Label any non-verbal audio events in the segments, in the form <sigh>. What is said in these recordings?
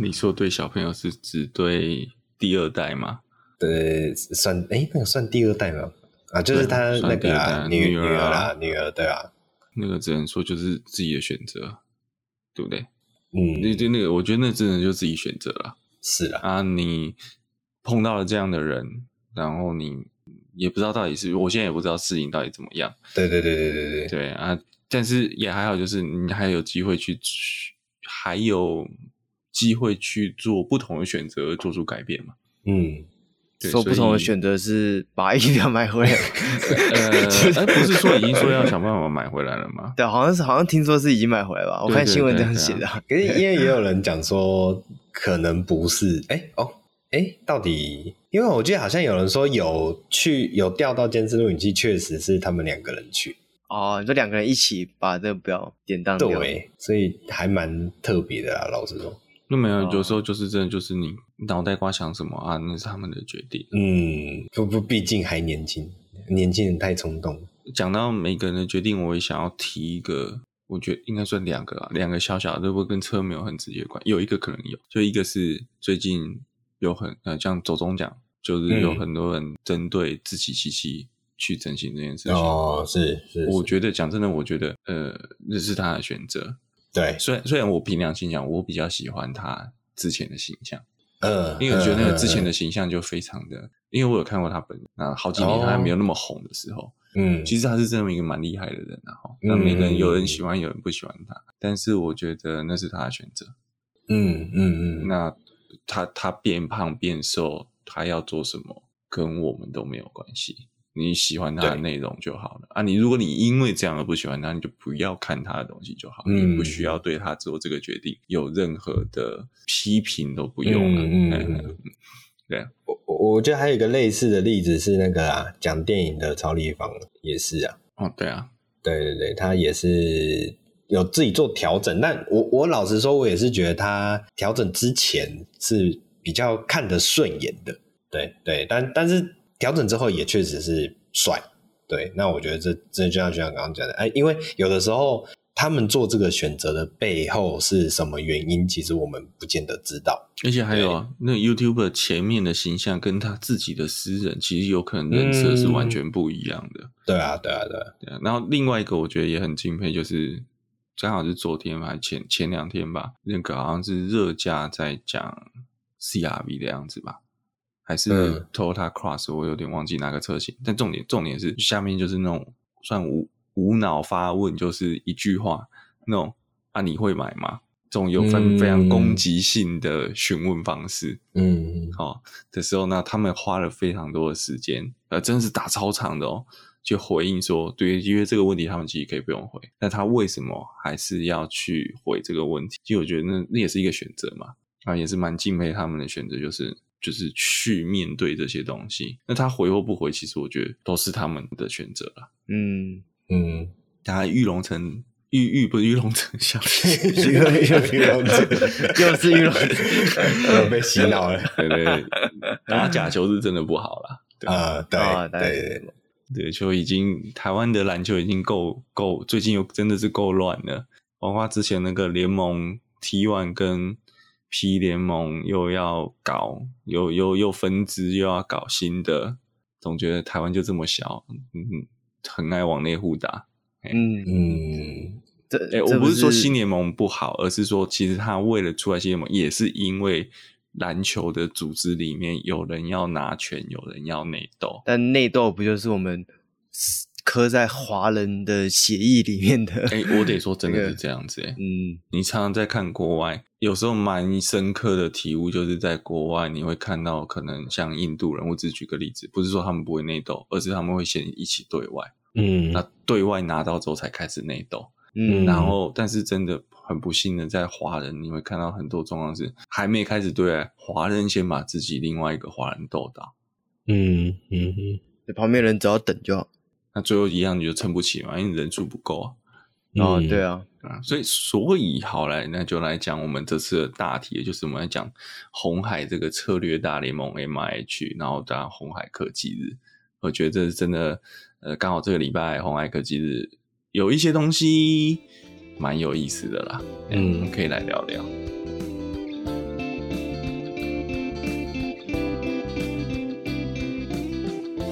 你说对小朋友是指对第二代吗？对，算哎、欸，那个算第二代吗？啊，就是他那个、啊、女女儿啦，女儿对啊，那个只能说就是自己的选择，对不对？嗯，那对那个，我觉得那真的就自己选择了。是啊，啊，你碰到了这样的人，然后你也不知道到底是，我现在也不知道事情到底怎么样。对对对对对对对啊，但是也还好，就是你还有机会去，还有机会去做不同的选择，做出改变嘛。嗯。做不同的选择是把疫苗买回来，<laughs> 呃，不是说已经说要想办法买回来了吗？<laughs> 对，好像是，好像听说是已经买回来了。我看新闻这样写的。可是因为也有人讲说可能不是，哎、欸、哦，哎、欸，到底？因为我记得好像有人说有去有调到监视录影器，确实是他们两个人去。哦，你说两个人一起把这个表典当掉，对，所以还蛮特别的啦，老实说。那没有，有时候就是真的，就是你脑袋瓜想什么啊，那是他们的决定。嗯，不不，毕竟还年轻，年轻人太冲动。讲到每个人的决定，我也想要提一个，我觉得应该算两个啊，两个小小的，都不跟车没有很直接关系。有一个可能有，就一个是最近有很呃，像走中奖，就是有很多人针对自己七七去整形这件事情。哦，是是，我觉得讲真的，我觉得呃，那是他的选择。对，虽然虽然我凭良心讲，我比较喜欢他之前的形象，呃，因为我觉得那个之前的形象就非常的，呃、因为我有看过他本人，那好几年他还没有那么红的时候，嗯，其实他是这么一个蛮厉害的人，然后那每个人有人喜欢，有人不喜欢他，嗯、但是我觉得那是他的选择，嗯嗯嗯，那他他变胖变瘦，他要做什么，跟我们都没有关系。你喜欢他的内容就好了啊！你如果你因为这样而不喜欢他，你就不要看他的东西就好。嗯、你不需要对他做这个决定有任何的批评都不用了。嗯嗯嗯，对。我我觉得还有一个类似的例子是那个啊，讲电影的超立方也是啊。哦，对啊，对对对，他也是有自己做调整。但我我老实说，我也是觉得他调整之前是比较看得顺眼的。对对，但但是。调整之后也确实是帅，对，那我觉得这这就像就像刚刚讲的，哎，因为有的时候他们做这个选择的背后是什么原因，其实我们不见得知道。而且还有啊，那 YouTuber 前面的形象跟他自己的私人其实有可能人设是完全不一样的。嗯、对啊，对啊，对啊，对啊。然后另外一个我觉得也很敬佩，就是刚好是昨天还前前两天吧，那个好像是热价在讲 CRV 的样子吧。还是 Toyota Cross，我有点忘记哪个车型。但重点重点是下面就是那种算无无脑发问，就是一句话那种啊，你会买吗？这种有分非常攻击性的询问方式。嗯，好、哦、的时候呢，他们花了非常多的时间，呃，真的是打超长的哦，就回应说，对，因为这个问题他们其实可以不用回，但他为什么还是要去回这个问题？其实我觉得那那也是一个选择嘛，啊，也是蛮敬佩他们的选择，就是。就是去面对这些东西，那他回或不回，其实我觉得都是他们的选择了。嗯嗯，他玉龙城玉玉不是玉龙城小玉 <laughs> 又玉龙城又是玉龙城，<laughs> 被洗脑了。对对，打假球是真的不好了。啊，对对对对，对，就已经台湾的篮球已经够够，最近又真的是够乱了。包括之前那个联盟 T1 跟。P 联盟又要搞，又又又分支，又要搞新的，总觉得台湾就这么小，嗯，很爱往内互打。嗯嗯，这哎、欸，我不是说新联盟不好，而是说其实他为了出来新联盟，也是因为篮球的组织里面有人要拿权，有人要内斗。但内斗不就是我们？刻在华人的血液里面的，哎、欸，我得说 <laughs> 真的是这样子、欸，哎、这个，嗯，你常常在看国外，有时候蛮深刻的体悟，就是在国外你会看到，可能像印度人，我只举个例子，不是说他们不会内斗，而是他们会先一起对外，嗯，那对外拿到之后才开始内斗，嗯，然后但是真的很不幸的，在华人你会看到很多状况是还没开始对外，华人先把自己另外一个华人斗倒，嗯嗯嗯，旁边人只要等就好。最后一样你就撑不起嘛，因为人数不够啊。哦，对啊，啊，所以所以好来，那就来讲我们这次的大题，就是我们来讲红海这个策略大联盟 M I H，然后当然红海科技日，我觉得这是真的，呃，刚好这个礼拜红海科技日有一些东西蛮有意思的啦，嗯，可以来聊聊。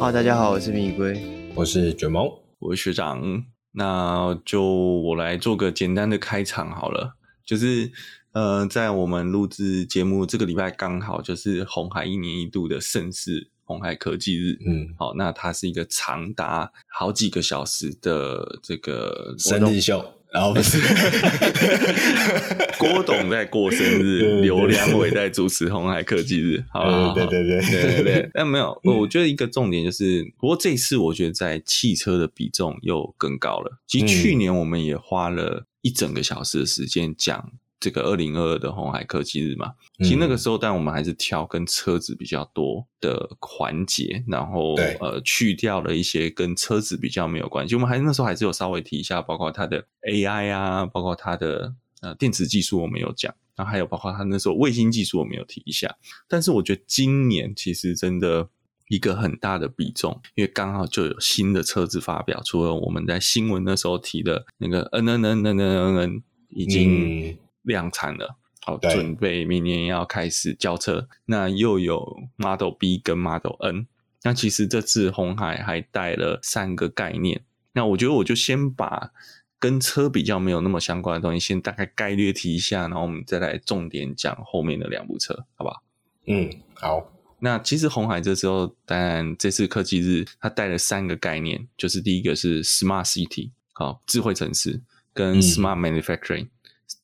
好，大家好，我是米龟。我是卷毛，我是学长。那就我来做个简单的开场好了，就是呃，在我们录制节目这个礼拜刚好就是红海一年一度的盛事——红海科技日。嗯，好，那它是一个长达好几个小时的这个生日秀。然后不是 <laughs> 郭董在过生日，刘良伟在主持红海科技日。好，好，好，对对对对对对。但没有，我觉得一个重点就是，不过这次我觉得在汽车的比重又更高了。其实去年我们也花了一整个小时的时间讲。这个二零二二的红海科技日嘛，其实那个时候，但我们还是挑跟车子比较多的环节，然后呃去掉了一些跟车子比较没有关系。我们还那时候还是有稍微提一下，包括它的 AI 啊，包括它的呃电池技术我们有讲，然后还有包括它那时候卫星技术我们有提一下。但是我觉得今年其实真的一个很大的比重，因为刚好就有新的车子发表，除了我们在新闻那时候提的那个嗯嗯嗯嗯嗯嗯已经、嗯。量产了，好，准备明年要开始交车。那又有 Model B 跟 Model N。那其实这次红海还带了三个概念。那我觉得我就先把跟车比较没有那么相关的东西，先大概概略提一下，然后我们再来重点讲后面的两部车，好不好？嗯，好。那其实红海这时候，当然这次科技日，它带了三个概念，就是第一个是 Smart City，好，智慧城市跟 Smart Manufacturing。嗯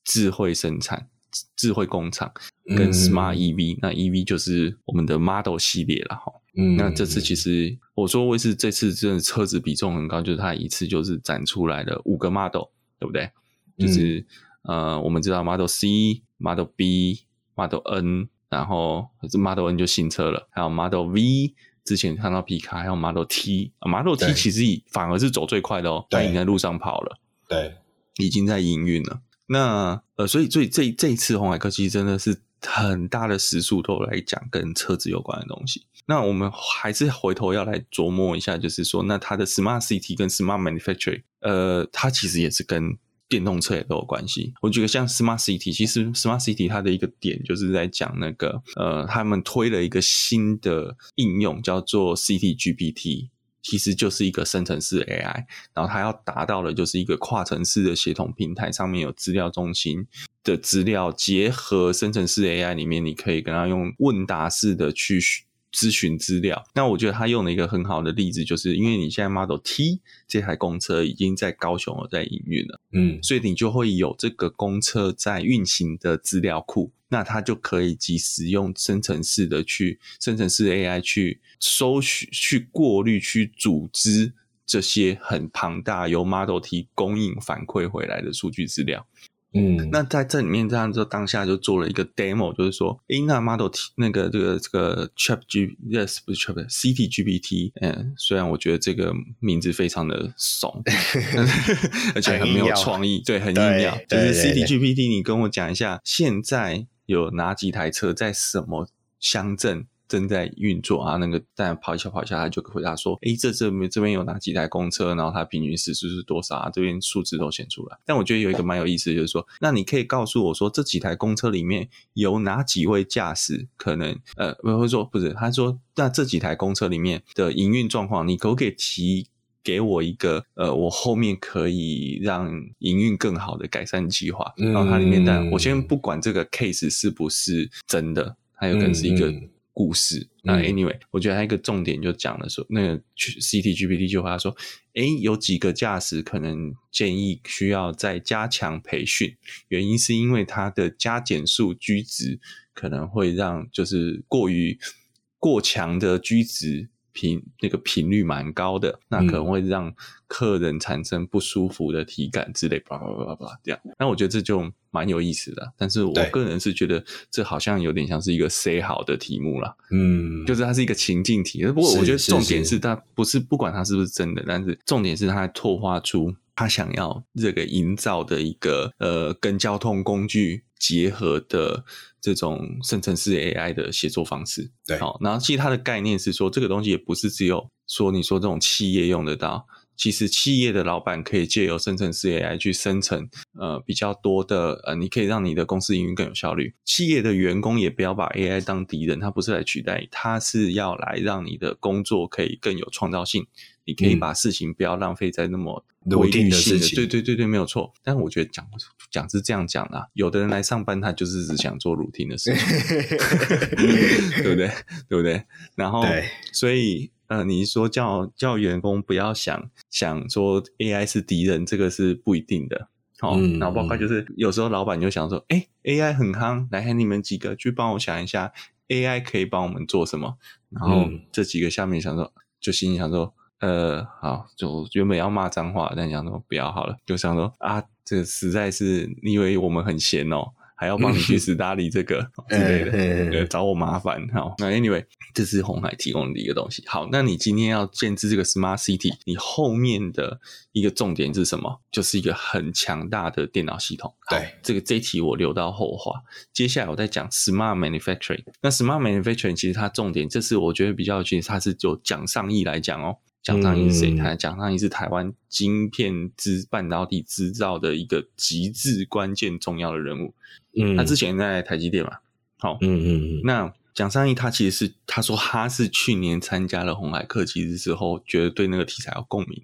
智慧生产、智慧工厂跟 Smart EV，、嗯、那 EV 就是我们的 Model 系列了哈。嗯，那这次其实我说为是这次真的车子比重很高，就是它一次就是展出来了五个 Model，对不对？就是、嗯、呃，我们知道 Model C、Model B、Model N，然后这 Model N 就新车了，还有 Model V，之前看到皮卡，还有 Model T，啊，Model T 其实反而是走最快的哦，它已经在路上跑了，对，已经在营运了。那呃，所以所以这这一次鸿海科技真的是很大的时速都来讲跟车子有关的东西。那我们还是回头要来琢磨一下，就是说，那它的 Smart City 跟 Smart Manufacturing，呃，它其实也是跟电动车也都有关系。我觉得像 Smart City，其实 Smart City 它的一个点就是在讲那个呃，他们推了一个新的应用叫做 CTGPT。其实就是一个生成式 AI，然后它要达到的就是一个跨城市的协同平台，上面有资料中心的资料，结合生成式 AI 里面，你可以跟它用问答式的去咨询资料。那我觉得它用了一个很好的例子，就是因为你现在 Model T 这台公车已经在高雄有在营运了，嗯，所以你就会有这个公车在运行的资料库。那它就可以及时用生成式的去生成式 AI 去搜取、去过滤、去组织这些很庞大由 Model T 供应反馈回来的数据资料。嗯，那在这里面这样就当下就做了一个 demo，就是说，诶，那 Model T 那个这个这个 Chat G Yes 不是 Chat City GPT，嗯，虽然我觉得这个名字非常的怂，<laughs> 而且很没有创意，对，很硬要，就是 City GPT，你跟我讲一下现在。有哪几台车在什么乡镇正在运作啊？那个在跑一下跑一下，他就回答说：“诶，这这边这边有哪几台公车？然后它平均时速是多少啊？这边数字都显出来。”但我觉得有一个蛮有意思，就是说，那你可以告诉我说，这几台公车里面有哪几位驾驶可能呃，不会说不是，他说那这几台公车里面的营运状况，你可不可以提？给我一个呃，我后面可以让营运更好的改善计划。然后它里面，但我先不管这个 case 是不是真的，它有可能是一个故事。那 anyway，我觉得它一个重点就讲了说，那个 City GPT 就话说，诶，有几个驾驶可能建议需要再加强培训，原因是因为它的加减速居值可能会让就是过于过强的居值。频那个频率蛮高的，那可能会让客人产生不舒服的体感之类，叭叭叭叭这样。那我觉得这就蛮有意思的，但是我个人是觉得这好像有点像是一个 say 好的题目啦。嗯，就是它是一个情境题。不过我觉得重点是它不是不管它是不是真的，但是重点是它拓画出他想要这个营造的一个呃跟交通工具结合的。这种生成式 AI 的写作方式，对，好，然后其实它的概念是说，这个东西也不是只有说你说这种企业用得到，其实企业的老板可以借由生成式 AI 去生成呃比较多的呃，你可以让你的公司营运更有效率。企业的员工也不要把 AI 当敌人，它不是来取代你，它是要来让你的工作可以更有创造性。你可以把事情不要浪费在那么规律性的，的事情对对对对，没有错。但是我觉得讲讲是这样讲的，有的人来上班，他就是只想做 routine 的事情，<laughs> 对不对？对不对？然后，所以呃，你说叫叫员工不要想想说 AI 是敌人，这个是不一定的。哦，嗯、然后包括就是有时候老板就想说，哎，AI 很夯，来，你们几个去帮我想一下，AI 可以帮我们做什么？然后这几个下面想说，就心里想说。呃，好，就原本要骂脏话，但想说不要好了，就想说啊，这个实在是你以为我们很闲哦，还要帮你去斯大利这个之类的，对，找我麻烦。好，那 anyway，这是红海提供的一个东西。好，那你今天要建置这个 smart city，你后面的一个重点是什么？就是一个很强大的电脑系统。对，这个这一题我留到后话。接下来我再讲 smart manufacturing。那 smart manufacturing 其实它重点，这是我觉得比较有趣，它是就讲上亿来讲哦。蒋尚义是谁？他蒋尚义是台湾晶片制半导体制造的一个极致关键重要的人物。嗯，他之前在台积电嘛。好，嗯嗯嗯。那蒋尚义他其实是他说他是去年参加了红海科技日之后，觉得对那个题材有共鸣。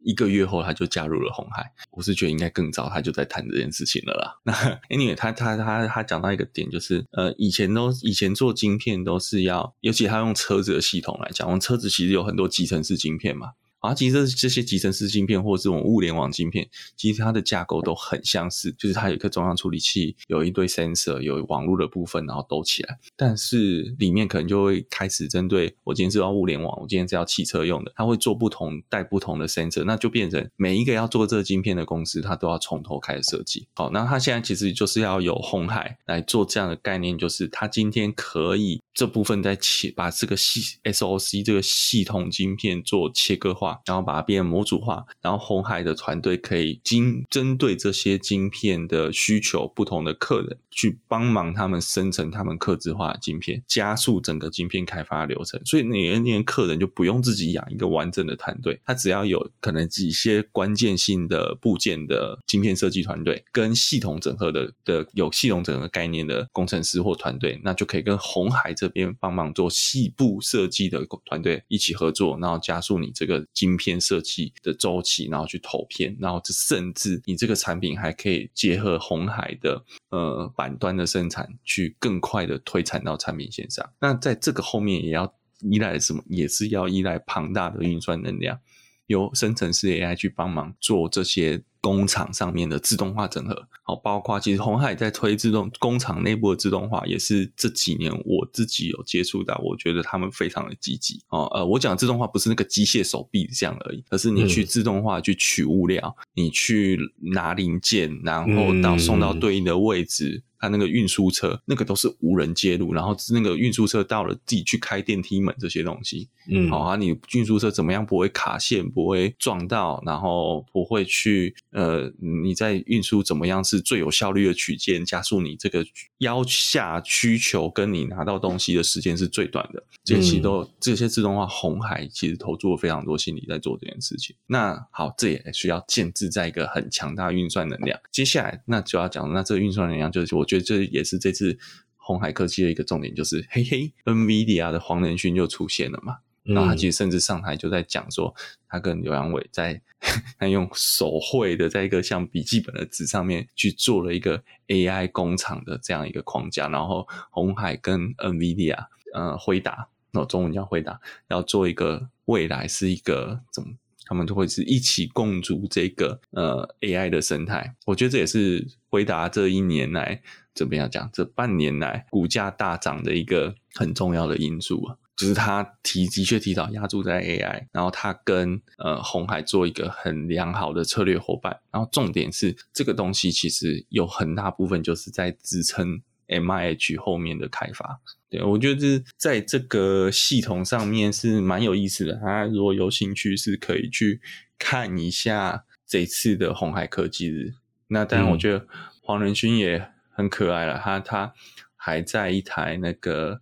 一个月后，他就加入了红海。我是觉得应该更早，他就在谈这件事情了啦。<laughs> 那 anyway，他他他他讲到一个点，就是呃，以前都以前做晶片都是要，尤其他用车子的系统来讲，我们车子其实有很多集成式晶片嘛。啊，其实这些集成式晶片，或者是我们物联网晶片，其实它的架构都很相似，就是它有一个中央处理器，有一堆 sensor，有网络的部分，然后兜起来。但是里面可能就会开始针对我今天是要物联网，我今天是要汽车用的，它会做不同带不同的 sensor，那就变成每一个要做这个晶片的公司，它都要从头开始设计。好，那它现在其实就是要有红海来做这样的概念，就是它今天可以这部分在切，把这个系 SOC 这个系统晶片做切割化。然后把它变成模组化，然后红海的团队可以经针对这些晶片的需求，不同的客人去帮忙他们生成他们客制化的晶片，加速整个晶片开发流程。所以那些那些客人就不用自己养一个完整的团队，他只要有可能几些关键性的部件的晶片设计团队，跟系统整合的的有系统整合概念的工程师或团队，那就可以跟红海这边帮忙做细部设计的团队一起合作，然后加速你这个。晶片设计的周期，然后去投片，然后这甚至你这个产品还可以结合红海的呃板端的生产，去更快的推产到产品线上。那在这个后面也要依赖什么？也是要依赖庞大的运算能量。由生成式 AI 去帮忙做这些工厂上面的自动化整合，好，包括其实红海在推自动工厂内部的自动化，也是这几年我自己有接触到，我觉得他们非常的积极哦。呃，我讲自动化不是那个机械手臂这样而已，而是你去自动化去取物料，嗯、你去拿零件，然后到送到对应的位置。它那个运输车，那个都是无人介入，然后那个运输车到了自己去开电梯门这些东西，嗯，好啊，你运输车怎么样不会卡线，不会撞到，然后不会去呃，你在运输怎么样是最有效率的取件，加速你这个腰下需求跟你拿到东西的时间是最短的，这些其实都这些自动化，红海其实投注了非常多心力在做这件事情。那好，这也需要建制在一个很强大运算能量。接下来那就要讲，那这个运算能量就是我。我觉得这也是这次红海科技的一个重点，就是 <laughs> 嘿嘿，NVIDIA 的黄仁勋就出现了嘛。嗯、然后他其实甚至上台就在讲说，他跟刘阳伟在 <laughs> 他用手绘的，在一个像笔记本的纸上面去做了一个 AI 工厂的这样一个框架。然后红海跟 NVIDIA 呃回答，那中文叫回答，要做一个未来是一个怎么？他们都会是一起共筑这个呃 AI 的生态，我觉得这也是回答这一年来怎么样讲，这半年来股价大涨的一个很重要的因素啊，就是他提的确提早押注在 AI，然后他跟呃红海做一个很良好的策略伙伴，然后重点是这个东西其实有很大部分就是在支撑 MIH 后面的开发。对，我觉得是在这个系统上面是蛮有意思的。大家如果有兴趣，是可以去看一下这次的红海科技日。那当然，我觉得黄仁勋也很可爱了。他他还在一台那个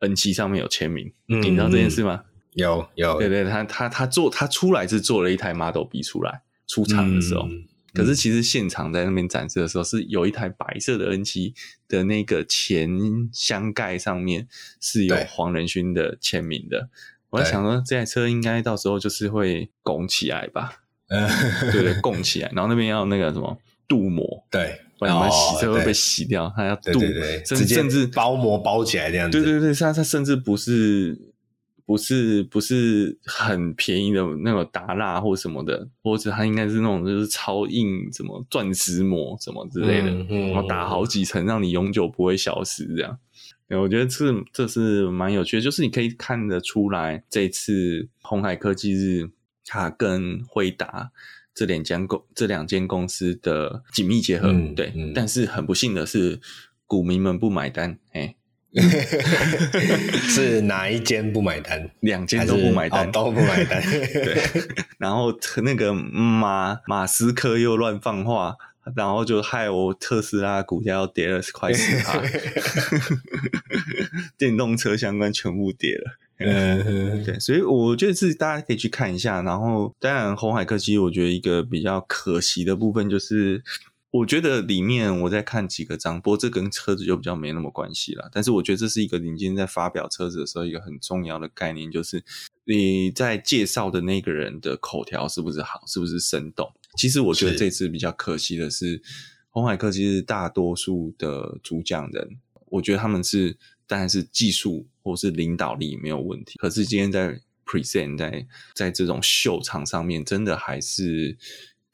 N 七上面有签名，嗯、你知道这件事吗？有有，对对，他他他做他出来是做了一台 Model B 出来出厂的时候，嗯、可是其实现场在那边展示的时候是有一台白色的 N 七的那个前箱盖上面是有黄仁勋的签名的。我在想说这台车应该到时候就是会拱起来吧，<laughs> 对对，拱起来，然后那边要那个什么镀膜，对。不然洗车会被洗掉，它要镀，甚至甚至包膜包起来这样子。对对对，它它甚至不是不是不是很便宜的那种达蜡或什么的，或者它应该是那种就是超硬什么钻石膜什么之类的，嗯嗯、然后打好几层，让你永久不会消失这样。对，我觉得这这是蛮有趣的，就是你可以看得出来，这次红海科技日它跟辉达。这两间公这两间公司的紧密结合，嗯、对，嗯、但是很不幸的是，股民们不买单，哎，<laughs> 是哪一间不买单？两间都不买单，哦、都不买单。<laughs> 对，然后那个马马斯克又乱放话，然后就害我特斯拉股价要跌了快十趴，<laughs> 电动车相关全部跌了。嗯，对，所以我觉得是大家可以去看一下。然后，当然，红海科技，我觉得一个比较可惜的部分就是，我觉得里面我在看几个章，不过这跟车子就比较没那么关系了。但是，我觉得这是一个你今天在发表车子的时候一个很重要的概念，就是你在介绍的那个人的口条是不是好，是不是生动。其实，我觉得这次比较可惜的是，鸿海科技是大多数的主讲人，我觉得他们是。当然是技术或是领导力没有问题，可是今天在 present 在在这种秀场上面，真的还是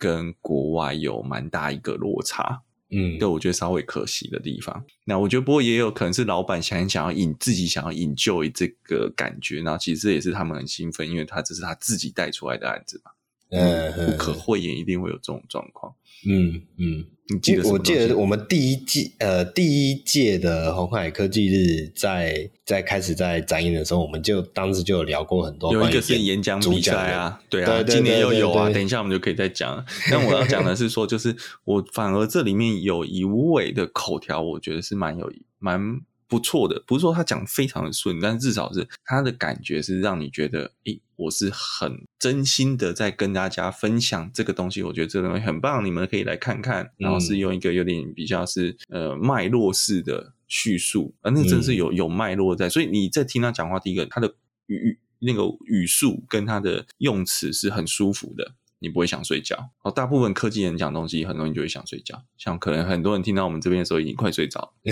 跟国外有蛮大一个落差，嗯，对，我觉得稍微可惜的地方。那我觉得不过也有可能是老板想想要引自己想要 enjoy 这个感觉，然后其实这也是他们很兴奋，因为他这是他自己带出来的案子嘛，嗯，不可讳言，一定会有这种状况。嗯嗯，你记得？我记得我们第一季呃第一届的红海科技日在在开始在展映的时候，我们就当时就有聊过很多。有一个是演讲比赛啊，对啊，今年又有啊。等一下我们就可以再讲。但我要讲的是说，就是我反而这里面有一位的口条，我觉得是蛮有蛮不错的。不是说他讲非常的顺，但至少是他的感觉是让你觉得诶。我是很真心的在跟大家分享这个东西，我觉得这个东西很棒，你们可以来看看。然后是用一个有点比较是呃脉络式的叙述，啊，那真是有有脉络在。所以你在听他讲话，第一个他的语语那个语速跟他的用词是很舒服的。你不会想睡觉哦。大部分科技人讲东西，很容易就会想睡觉。像可能很多人听到我们这边的时候，已经快睡着。<laughs>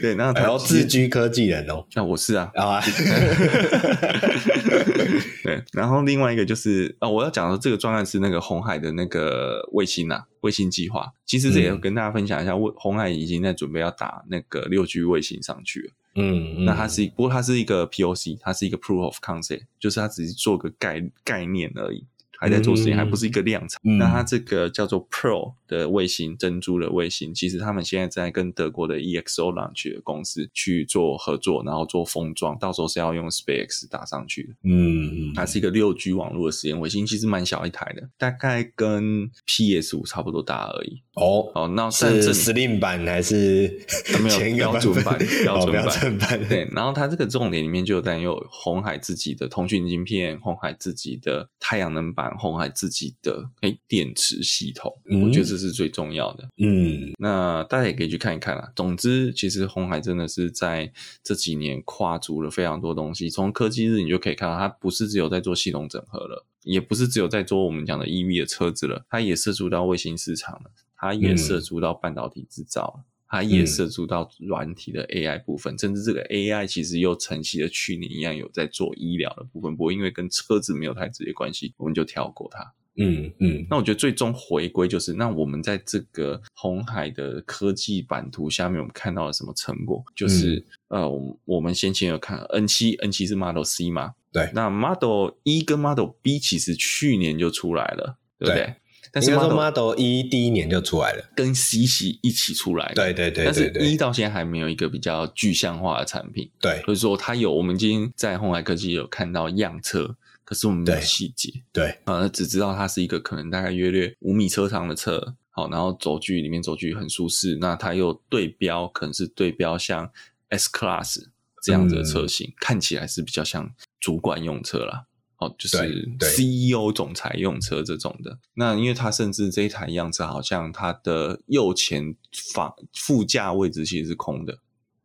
对，那还要自居科技人哦。像我是啊。啊。对，然后另外一个就是啊，我要讲的这个专案是那个红海的那个卫星啊，卫星计划。其实这也跟大家分享一下，鸿鸿海已经在准备要打那个六 G 卫星上去了。嗯，那它是，不过它是一个 POC，它是一个 Proof of Concept，就是它只是做个概概念而已。还在做实验，还不是一个量产。嗯、那它这个叫做 Pro 的卫星，珍珠的卫星，其实他们现在在跟德国的 EXO Launch 的公司去做合作，然后做封装，到时候是要用 SpaceX 打上去的。嗯，它是一个六 G 网络的实验卫星，其实蛮小一台的，大概跟 PS 五差不多大而已。哦哦，那是 Slim 版还是没有标准版？标准版。对，然后它这个重点里面就有带有红海自己的通讯晶片，红海自己的太阳能板。鸿海自己的诶电池系统，嗯、我觉得这是最重要的。嗯，那大家也可以去看一看啦。总之，其实红海真的是在这几年跨足了非常多东西。从科技日你就可以看到，它不是只有在做系统整合了，也不是只有在做我们讲的 EV 的车子了，它也涉足到卫星市场了，它也涉足到半导体制造了。嗯它也涉足到软体的 AI 部分，嗯、甚至这个 AI 其实又承袭了去年一样有在做医疗的部分，不过因为跟车子没有太直接关系，我们就跳过它。嗯嗯。嗯那我觉得最终回归就是，那我们在这个红海的科技版图下面，我们看到了什么成果？就是、嗯、呃，我我们先前有看 N 七，N 七是 Model C 嘛？对。那 Model E 跟 Model B 其实去年就出来了，对不对？对但是 Model E 第一年就出来了，跟 C 系一起出来的。对对对，但是 E 到现在还没有一个比较具象化的产品。对，所以说它有，我们今天在鸿海科技有看到样车，可是我们没有细节。对，呃，只知道它是一个可能大概约略五米车长的车，好，然后轴距里面轴距很舒适，那它又对标，可能是对标像 S Class。这样子的车型，嗯、看起来是比较像主管用车啦。哦，就是 CEO 总裁用车这种的。那因为它甚至这一台样子，好像它的右前方副驾位置其实是空的。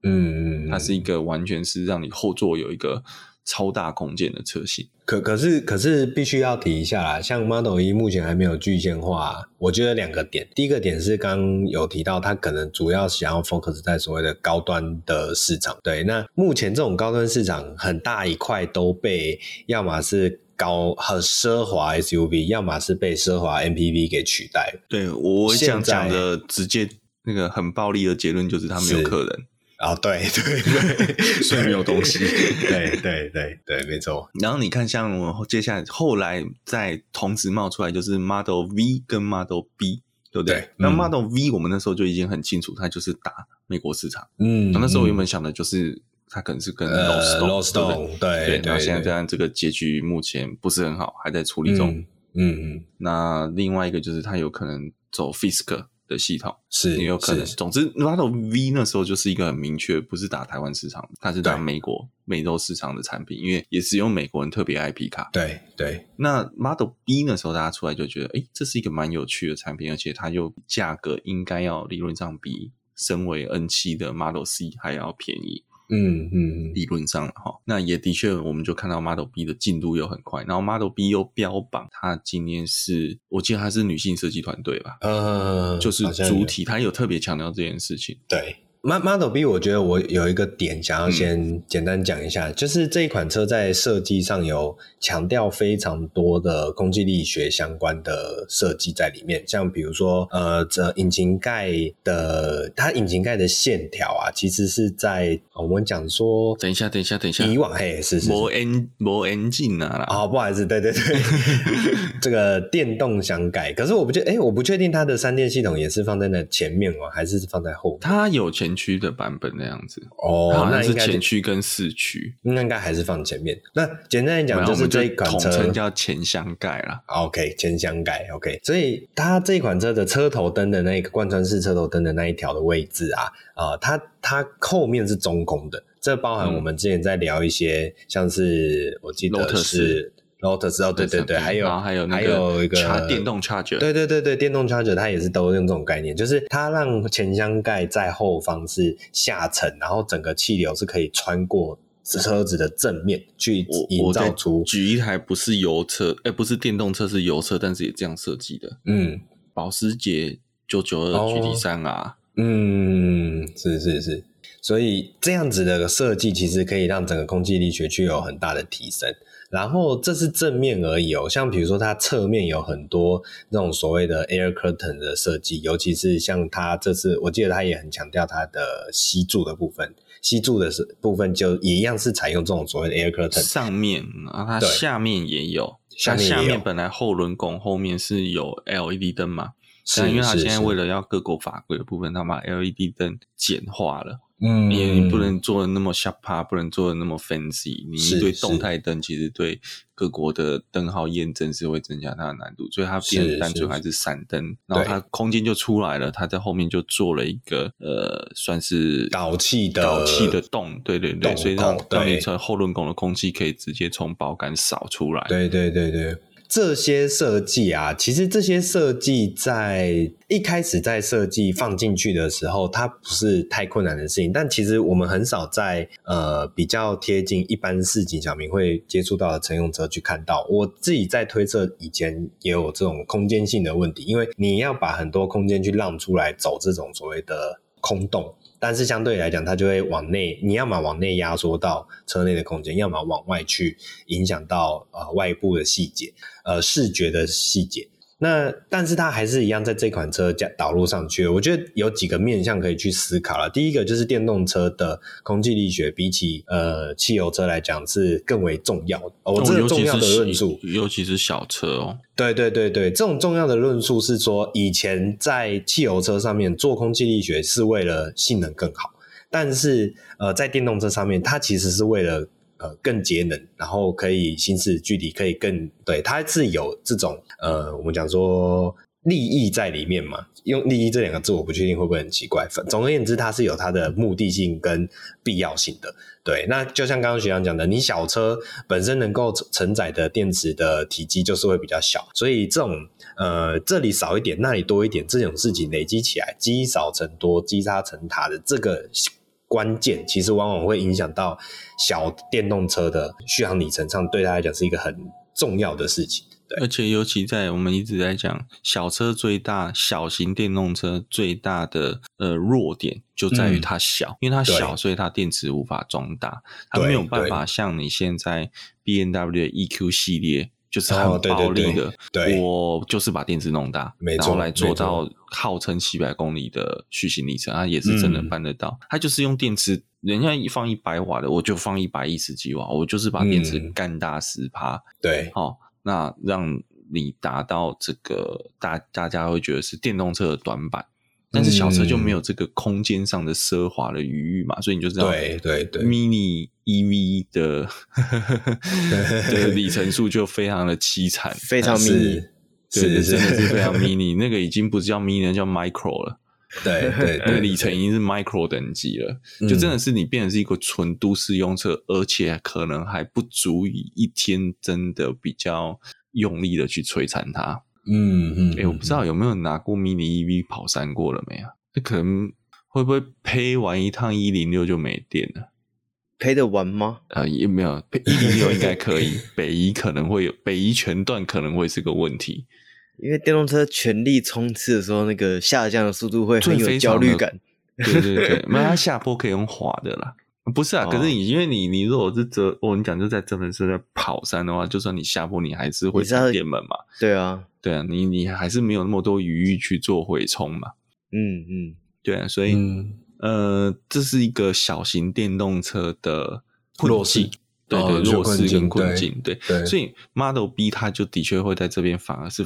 嗯，它是一个完全是让你后座有一个超大空间的车型。可可是可是必须要提一下啦，像 Model E 目前还没有具现化，我觉得两个点。第一个点是刚刚有提到，它可能主要想要 focus 在所谓的高端的市场。对，那目前这种高端市场很大一块都被要么是高很奢华 SUV，要么是被奢华 MPV 给取代。对，我想讲的直接那个很暴力的结论就是他没有客人。啊、哦，对对对，所以没有东西，<laughs> 对对对对，没错。然后你看，像我接下来后来在同时冒出来，就是 Model V 跟 Model B，对不对？对那 Model V 我们那时候就已经很清楚，它就是打美国市场。嗯，那时候我原本想的就是它可能是跟 Roadster 对对。然后现在这样，这个结局目前不是很好，还在处理中。嗯嗯，嗯。那另外一个就是它有可能走 Fisker。的系统是也有可能。总之，Model V 那时候就是一个很明确，不是打台湾市场，它是打美国、美洲市场的产品，因为也只有美国人特别爱皮卡。对对。那 Model B 那时候大家出来就觉得，诶，这是一个蛮有趣的产品，而且它又价格应该要理论上比身为 N 七的 Model C 还要便宜。嗯嗯，理论上哈，那也的确，我们就看到 Model B 的进度又很快，然后 Model B 又标榜它今年是，我记得它是女性设计团队吧，呃，就是主体，它有特别强调这件事情，对。Model B，我觉得我有一个点想要先简单讲一下，嗯、就是这一款车在设计上有强调非常多的空气力学相关的设计在里面，像比如说，呃，这引擎盖的它引擎盖的线条啊，其实是在我们讲说，等一下，等一下，等一下，以往嘿是是没 N 没 engine 啊，哦，不好意思，对对对，<laughs> 这个电动箱盖，可是我不确，哎，我不确定它的三电系统也是放在那前面哦，还是放在后面？它有前。区的版本那样子哦，那是前驱跟四驱，那应该还是放前面。那简单来讲，就是这一款车统称叫前箱盖啦。OK，前箱盖 OK。所以它这一款车的车头灯的那个贯穿式车头灯的那一条的位置啊，啊、呃，它它后面是中空的。这包含我们之前在聊一些，嗯、像是我记得是。Lotus 哦，对对对，还有还有那个还有一个电动 charger，对对对对，电动 charger 它也是都用这种概念，就是它让前箱盖在后方是下沉，然后整个气流是可以穿过车子的正面去营造出。举一台不是油车，哎，不是电动车，是油车，但是也这样设计的。嗯，保时捷九九二 GT 三啊，嗯，是是是，所以这样子的设计其实可以让整个空气力学具有很大的提升。然后这是正面而已哦，像比如说它侧面有很多那种所谓的 air curtain 的设计，尤其是像它这次，我记得它也很强调它的吸柱的部分，吸柱的是部分就也一样是采用这种所谓的 air curtain。上面啊，它下面也有，下面，下面本来后轮拱后面是有 LED 灯嘛，是，因为它现在为了要各国法规的部分，它把 LED 灯简化了。嗯，你不能做的那么下趴，不能做的那么 fancy。你一堆动态灯，其实对各国的灯号验证是会增加它的难度，所以它变单纯还是闪灯。然后它空间就出来了，它在后面就做了一个呃，算是导气的导气的洞。对对对，所以让让你从后轮拱的空气可以直接从保杆扫出来。对对对对。这些设计啊，其实这些设计在一开始在设计放进去的时候，它不是太困难的事情。但其实我们很少在呃比较贴近一般市井小民会接触到的乘用车去看到。我自己在推测以前也有这种空间性的问题，因为你要把很多空间去让出来走这种所谓的空洞。但是相对来讲，它就会往内，你要么往内压缩到车内的空间，要么往外去影响到呃外部的细节，呃视觉的细节。那但是它还是一样在这款车加导入上去，我觉得有几个面向可以去思考了。第一个就是电动车的空气力学比起呃汽油车来讲是更为重要的。哦，这个重要的论述，尤其是小车哦。对对对对，这种重要的论述是说，以前在汽油车上面做空气力学是为了性能更好，但是呃在电动车上面，它其实是为了。呃，更节能，然后可以行驶距离可以更对，它是有这种呃，我们讲说利益在里面嘛？用利益这两个字，我不确定会不会很奇怪。总而言之，它是有它的目的性跟必要性的。对，那就像刚刚学长讲的，你小车本身能够承载的电池的体积就是会比较小，所以这种呃这里少一点，那里多一点这种事情累积起来，积少成多，积沙成塔的这个关键，其实往往会影响到小电动车的续航里程上，对他来讲是一个很重要的事情。对，而且尤其在我们一直在讲小车最大，小型电动车最大的呃弱点就在于它小，嗯、因为它小，所以它电池无法装大，它没有办法像你现在 BMW 的 EQ 系列就是很暴力的，对，我就是把电池弄大，然后来做到号称七百公里的续行里程，它也是真的办得到。它就是用电池，人家一放一百瓦的，我就放一百一十几瓦，我就是把电池干大十趴，对，好。那让你达到这个大大家会觉得是电动车的短板，但是小车就没有这个空间上的奢华的余裕嘛，所以你就知道，对对对，mini EV 的 <laughs> 的里程数就非常的凄惨，非常 mini，对，真的是非常 <laughs> mini，那个已经不是叫 mini，叫 micro 了。对对，那个里程已经是 micro 等级了，就真的是你变成是一个纯都市用车，嗯，而且可能还不足以一天真的比较用力的去摧残它。嗯嗯，哎，我不知道有没有拿过 mini EV 跑山过了没啊？那可能会不会配完一趟一零六就没电了？配得完吗？呃，也没有，一零六应该可以，<laughs> 北移可能会有，北移全段可能会是个问题。因为电动车全力冲刺的时候，那个下降的速度会很有焦虑感。对 <laughs> 对对，那它下坡可以用滑的啦。不是啊，哦、可是你因为你你如果是折，我跟你讲就在这边是在跑山的话，就算你下坡，你还是会踩电门嘛。对啊，对啊，你你还是没有那么多余裕去做回冲嘛。嗯嗯，对啊，所以、嗯、呃，这是一个小型电动车的困境，对对，对，弱势跟困境，对，对，所以 Model B 它就的确会在这边反而是。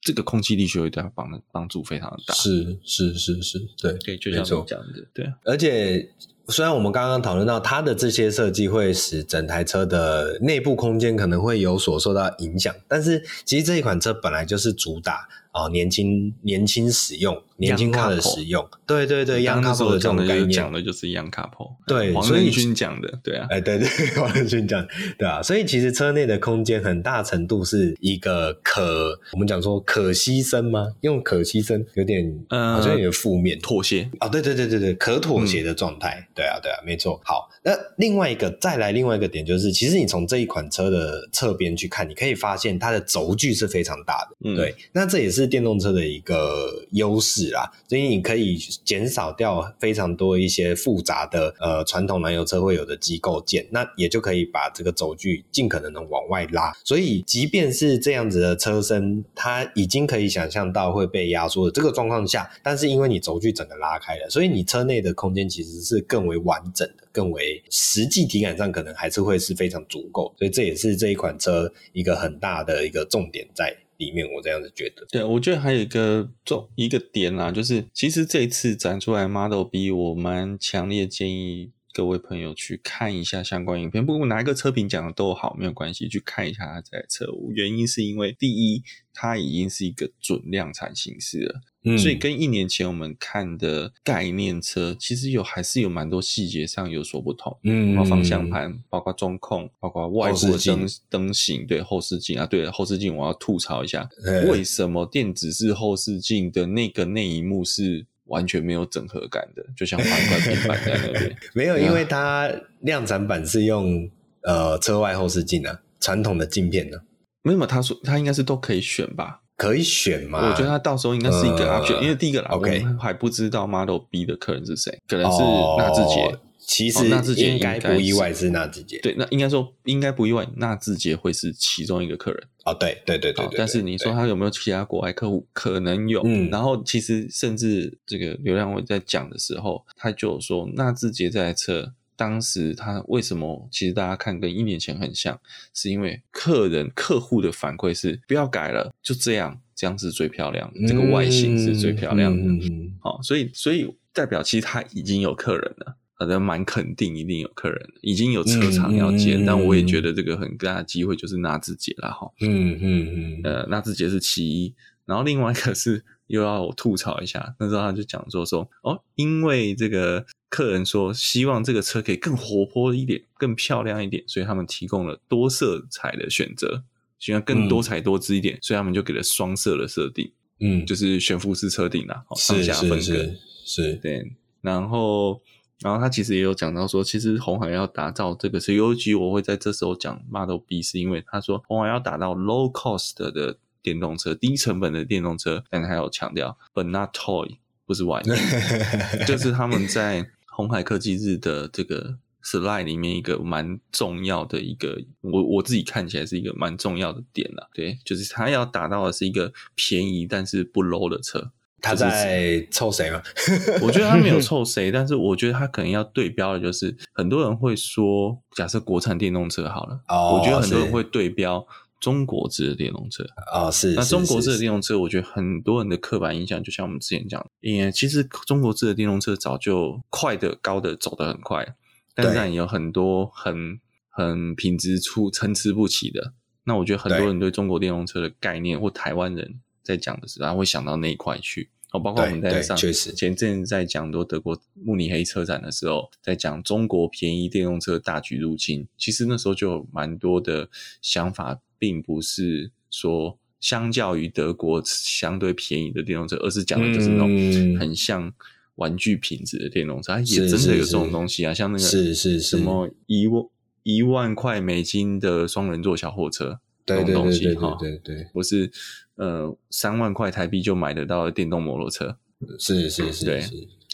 这个空气力学会对它帮帮助非常的大，是是是是，对对，就像你讲的，对。而且虽然我们刚刚讨论到它的这些设计会使整台车的内部空间可能会有所受到影响，但是其实这一款车本来就是主打。哦，年轻年轻使用，年轻化的使用，对对对，Young Couple 的这种概念。讲的就是 Young Couple，对，黄仁勋讲的，对啊，哎，对对，<laughs> 黄仁勋讲，对啊，所以其实车内的空间很大程度是一个可，我们讲说可牺牲吗？用可牺牲有点，嗯，好像有点负面，妥协啊，对对对对对，可妥协的状态，对啊对啊，没错。好，那另外一个再来另外一个点就是，其实你从这一款车的侧边去看，你可以发现它的轴距是非常大的，嗯，对，那这也是。是电动车的一个优势啦，所以你可以减少掉非常多一些复杂的呃传统燃油车会有的机构件，那也就可以把这个轴距尽可能的往外拉。所以即便是这样子的车身，它已经可以想象到会被压缩的这个状况下，但是因为你轴距整个拉开了，所以你车内的空间其实是更为完整的，更为实际体感上可能还是会是非常足够。所以这也是这一款车一个很大的一个重点在。里面我这样子觉得，对，我觉得还有一个重一个点啦，就是其实这一次展出来 Model B，我蛮强烈建议各位朋友去看一下相关影片。不过哪一个车评讲的都好，没有关系，去看一下它这台车。原因是因为第一，它已经是一个准量产形式了。所以跟一年前我们看的概念车，其实有还是有蛮多细节上有所不同。嗯，包括方向盘，包括中控，包括外部灯灯型，对后视镜啊，对后视镜我要吐槽一下，为什么电子式后视镜的那个那一幕是完全没有整合感的？就像放一块平板在那边，<laughs> 没有，因为它量产版是用呃车外后视镜啊，传统的镜片呢、啊。没有，他说他应该是都可以选吧。可以选吗？我觉得他到时候应该是一个 option，、呃、因为第一个啦，OK，我们还不知道 Model B 的客人是谁，可能是纳智捷、哦。其实纳智捷应该不意外是纳智捷。对，那应该说应该不意外，纳智捷会是其中一个客人。哦，对对对对。但是你说他有没有其他国外客户？可能有。嗯。然后其实甚至这个刘亮伟在讲的时候，他就说纳智捷这台车。当时他为什么？其实大家看跟一年前很像，是因为客人客户的反馈是不要改了，就这样，这样是最漂亮这个外形是最漂亮的。嗯，好、哦，所以所以代表其实他已经有客人了，好像蛮肯定一定有客人，已经有车厂要接、嗯。但我也觉得这个很大的机会就是纳智捷了哈。嗯嗯嗯，呃，纳智捷是其一。然后另外一个是又要我吐槽一下，那时候他就讲说说哦，因为这个客人说希望这个车可以更活泼一点、更漂亮一点，所以他们提供了多色彩的选择，希望更多彩多姿一点，嗯、所以他们就给了双色的设定，嗯，就是悬浮式车顶啦，上下分割是，是对，然后。然后他其实也有讲到说，其实红海要打造这个 CUG，我会在这时候讲 Model B，是因为他说红海要打造 low cost 的电动车，低成本的电动车，但他还有强调，but not toy，不是玩意，<laughs> 就是他们在红海科技日的这个 slide 里面一个蛮重要的一个，我我自己看起来是一个蛮重要的点啦，对，就是他要打造的是一个便宜但是不 low 的车。他在凑谁吗？<laughs> 我觉得他没有 <laughs> 凑谁，但是我觉得他可能要对标的就是很多人会说，假设国产电动车好了，哦，我觉得很多人会对标中国制的电动车哦，是。那中国制的电动车，我觉得很多人的刻板印象，就像我们之前讲的，因为其实中国制的电动车早就快的、高的走得很快，但是也有很多很很品质出参差不齐的。那我觉得很多人对中国电动车的概念，或台湾人。在讲的时候，他会想到那一块去哦，包括我们在上前阵子在讲多德国慕尼黑车展的时候，在讲中国便宜电动车大举入侵，其实那时候就有蛮多的想法，并不是说相较于德国相对便宜的电动车，而是讲的就是那种很像玩具品质的电动车，嗯、也真的有这种东西啊，像那个是是什么一万一万块美金的双人座小货车。这种东西哈，对对，不是呃三万块台币就买得到的电动摩托车，是是是，对，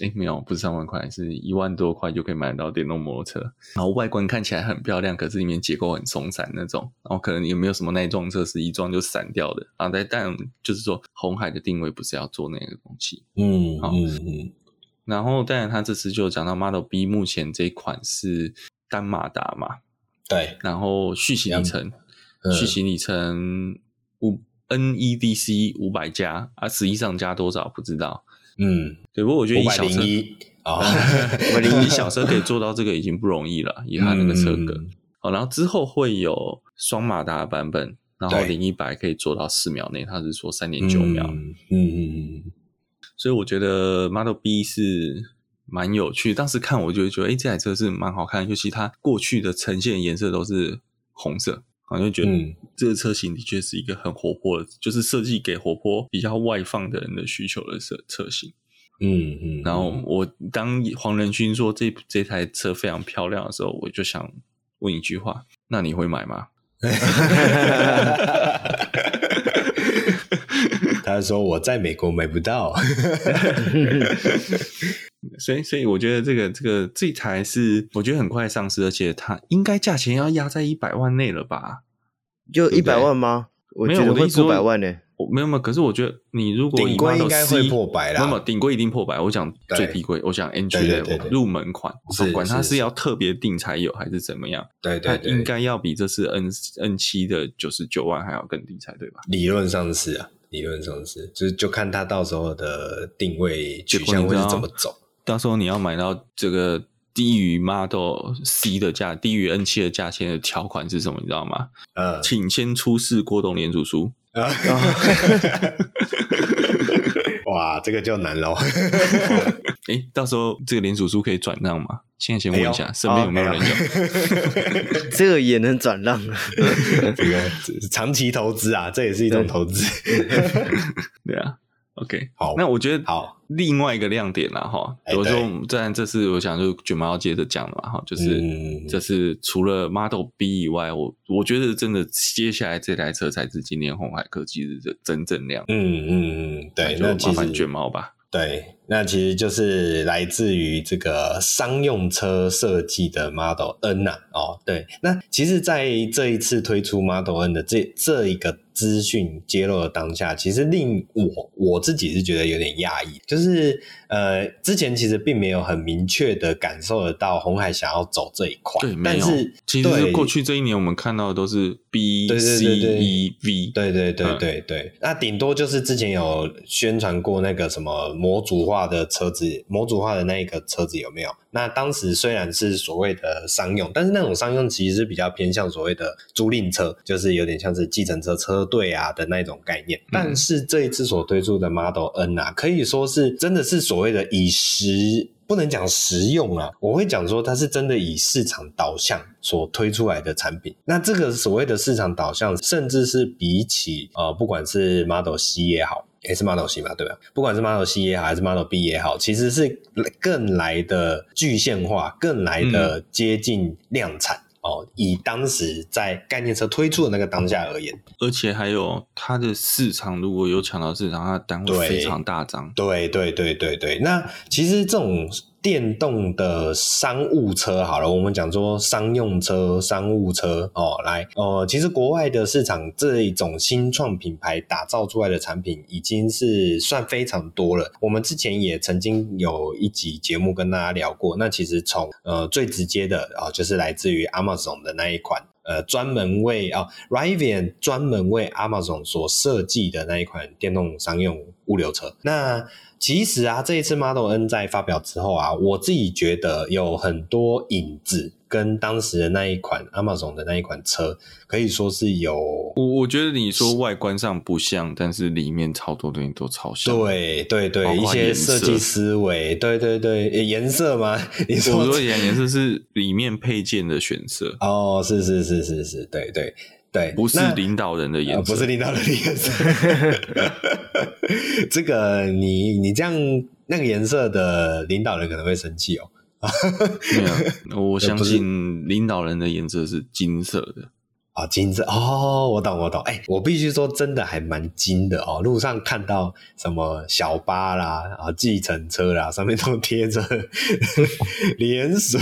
哎没有，不是三万块，是一万多块就可以买得到电动摩托车，然后外观看起来很漂亮，可是里面结构很松散那种，然后可能也没有什么耐撞测试，一撞就散掉的。啊。但但就是说，红海的定位不是要做那个东西，嗯好。嗯嗯，然后当然他这次就讲到 Model B，目前这一款是单马达嘛，对，然后续行里程。续行里程五 NEDC 五百加啊，实际上加多少不知道。嗯，对，不过我觉得一小车啊，<laughs> 五百零一小车可以做到这个已经不容易了，以它那个车格。好、嗯，然后之后会有双马达的版本，然后零一百可以做到四秒内，它是说三点九秒。嗯嗯嗯，所以我觉得 Model B 是蛮有趣。当时看我就觉得，哎，这台车是蛮好看，尤其它过去的呈现颜色都是红色。好像觉得这个车型的确是一个很活泼就是设计给活泼、比较外放的人的需求的车车型。嗯嗯。然后我当黄仁勋说这这台车非常漂亮的时候，我就想问一句话：那你会买吗？他说我在美国买不到。<laughs> 所以，所以我觉得这个这个这台是我觉得很快上市，而且它应该价钱要压在一百万内了吧？就一百万吗？我觉得会破百万呢。没有没有，可是我觉得你如果顶规应该会破百啦。那么顶规一定破百。我讲最低规，我讲 entry level 入门款，管它是要特别定才有还是怎么样？对对，它应该要比这次 N N 七的九十九万还要更低才对吧？理论上是啊，理论上是，就是就看他到时候的定位取向会是怎么走。到时候你要买到这个低于 Model C 的价，低于 N 七的价钱的条款是什么？你知道吗？呃，请先出示过动联署书。啊，<laughs> 哇，这个就难喽。哎、欸，到时候这个联署书可以转让吗？现在先问一下，身边有没有人有？哦、<laughs> 这个也能转让？<laughs> 这个长期投资啊，这也是一种投资。<laughs> 对啊。OK，好，那我觉得好，另外一个亮点啦哈，比如说，当然这次我想就卷毛要接着讲了嘛哈，就是这是除了 Model B 以外，我我觉得真的接下来这台车才是今年红海科技日的真正亮点。嗯嗯嗯，对，那就麻烦卷毛吧。对，那其实就是来自于这个商用车设计的 Model N 呐、啊。哦，对，那其实在这一次推出 Model N 的这这一个。资讯揭露的当下，其实令我我自己是觉得有点讶异，就是呃，之前其实并没有很明确的感受得到红海想要走这一块，对，但是其实是过去这一年我们看到的都是 B 对对对对。C E V，对对对对对，对、嗯，那顶多就是之前有宣传过那个什么模组化的车子，模组化的那一个车子有没有？那当时虽然是所谓的商用，但是那种商用其实是比较偏向所谓的租赁车，就是有点像是计程车车。车队啊的那种概念。但是这一次所推出的 Model N 啊，可以说是真的是所谓的以实，不能讲实用啊，我会讲说它是真的以市场导向所推出来的产品。那这个所谓的市场导向，甚至是比起呃，不管是 Model C 也好。也是 Model C 嘛，对吧？不管是 Model C 也好，还是 Model B 也好，其实是更来的具现化，更来的接近量产、嗯、哦。以当时在概念车推出的那个当下而言，而且还有它的市场，如果有抢到市场，它的单位非常大张。对对对对对，那其实这种。电动的商务车好了，我们讲说商用车、商务车哦，来呃，其实国外的市场这一种新创品牌打造出来的产品已经是算非常多了。我们之前也曾经有一集节目跟大家聊过，那其实从呃最直接的啊、就是来自于 Amazon 的那一款呃专门为啊、Rivian 专门为 Amazon 所设计的那一款电动商用物流车，那。其实啊，这一次 Model N 在发表之后啊，我自己觉得有很多影子跟当时的那一款 Amazon 的那一款车可以说是有。我我觉得你说外观上不像，但是里面超多东西都超像。对对对，一些设计思维，对对对，颜色吗？<laughs> 你说我说颜色是里面配件的选色。哦，是是是是是，对对。对，不是领导人的颜色，呃，不是领导人的颜色。这个你你这样那个颜色的领导人可能会生气哦。没有，我相信领导人的颜色是金色的。啊，金色哦，我懂我懂，哎，我必须说，真的还蛮金的哦。路上看到什么小巴啦，啊，计程车啦，上面都贴着 <laughs> 连锁。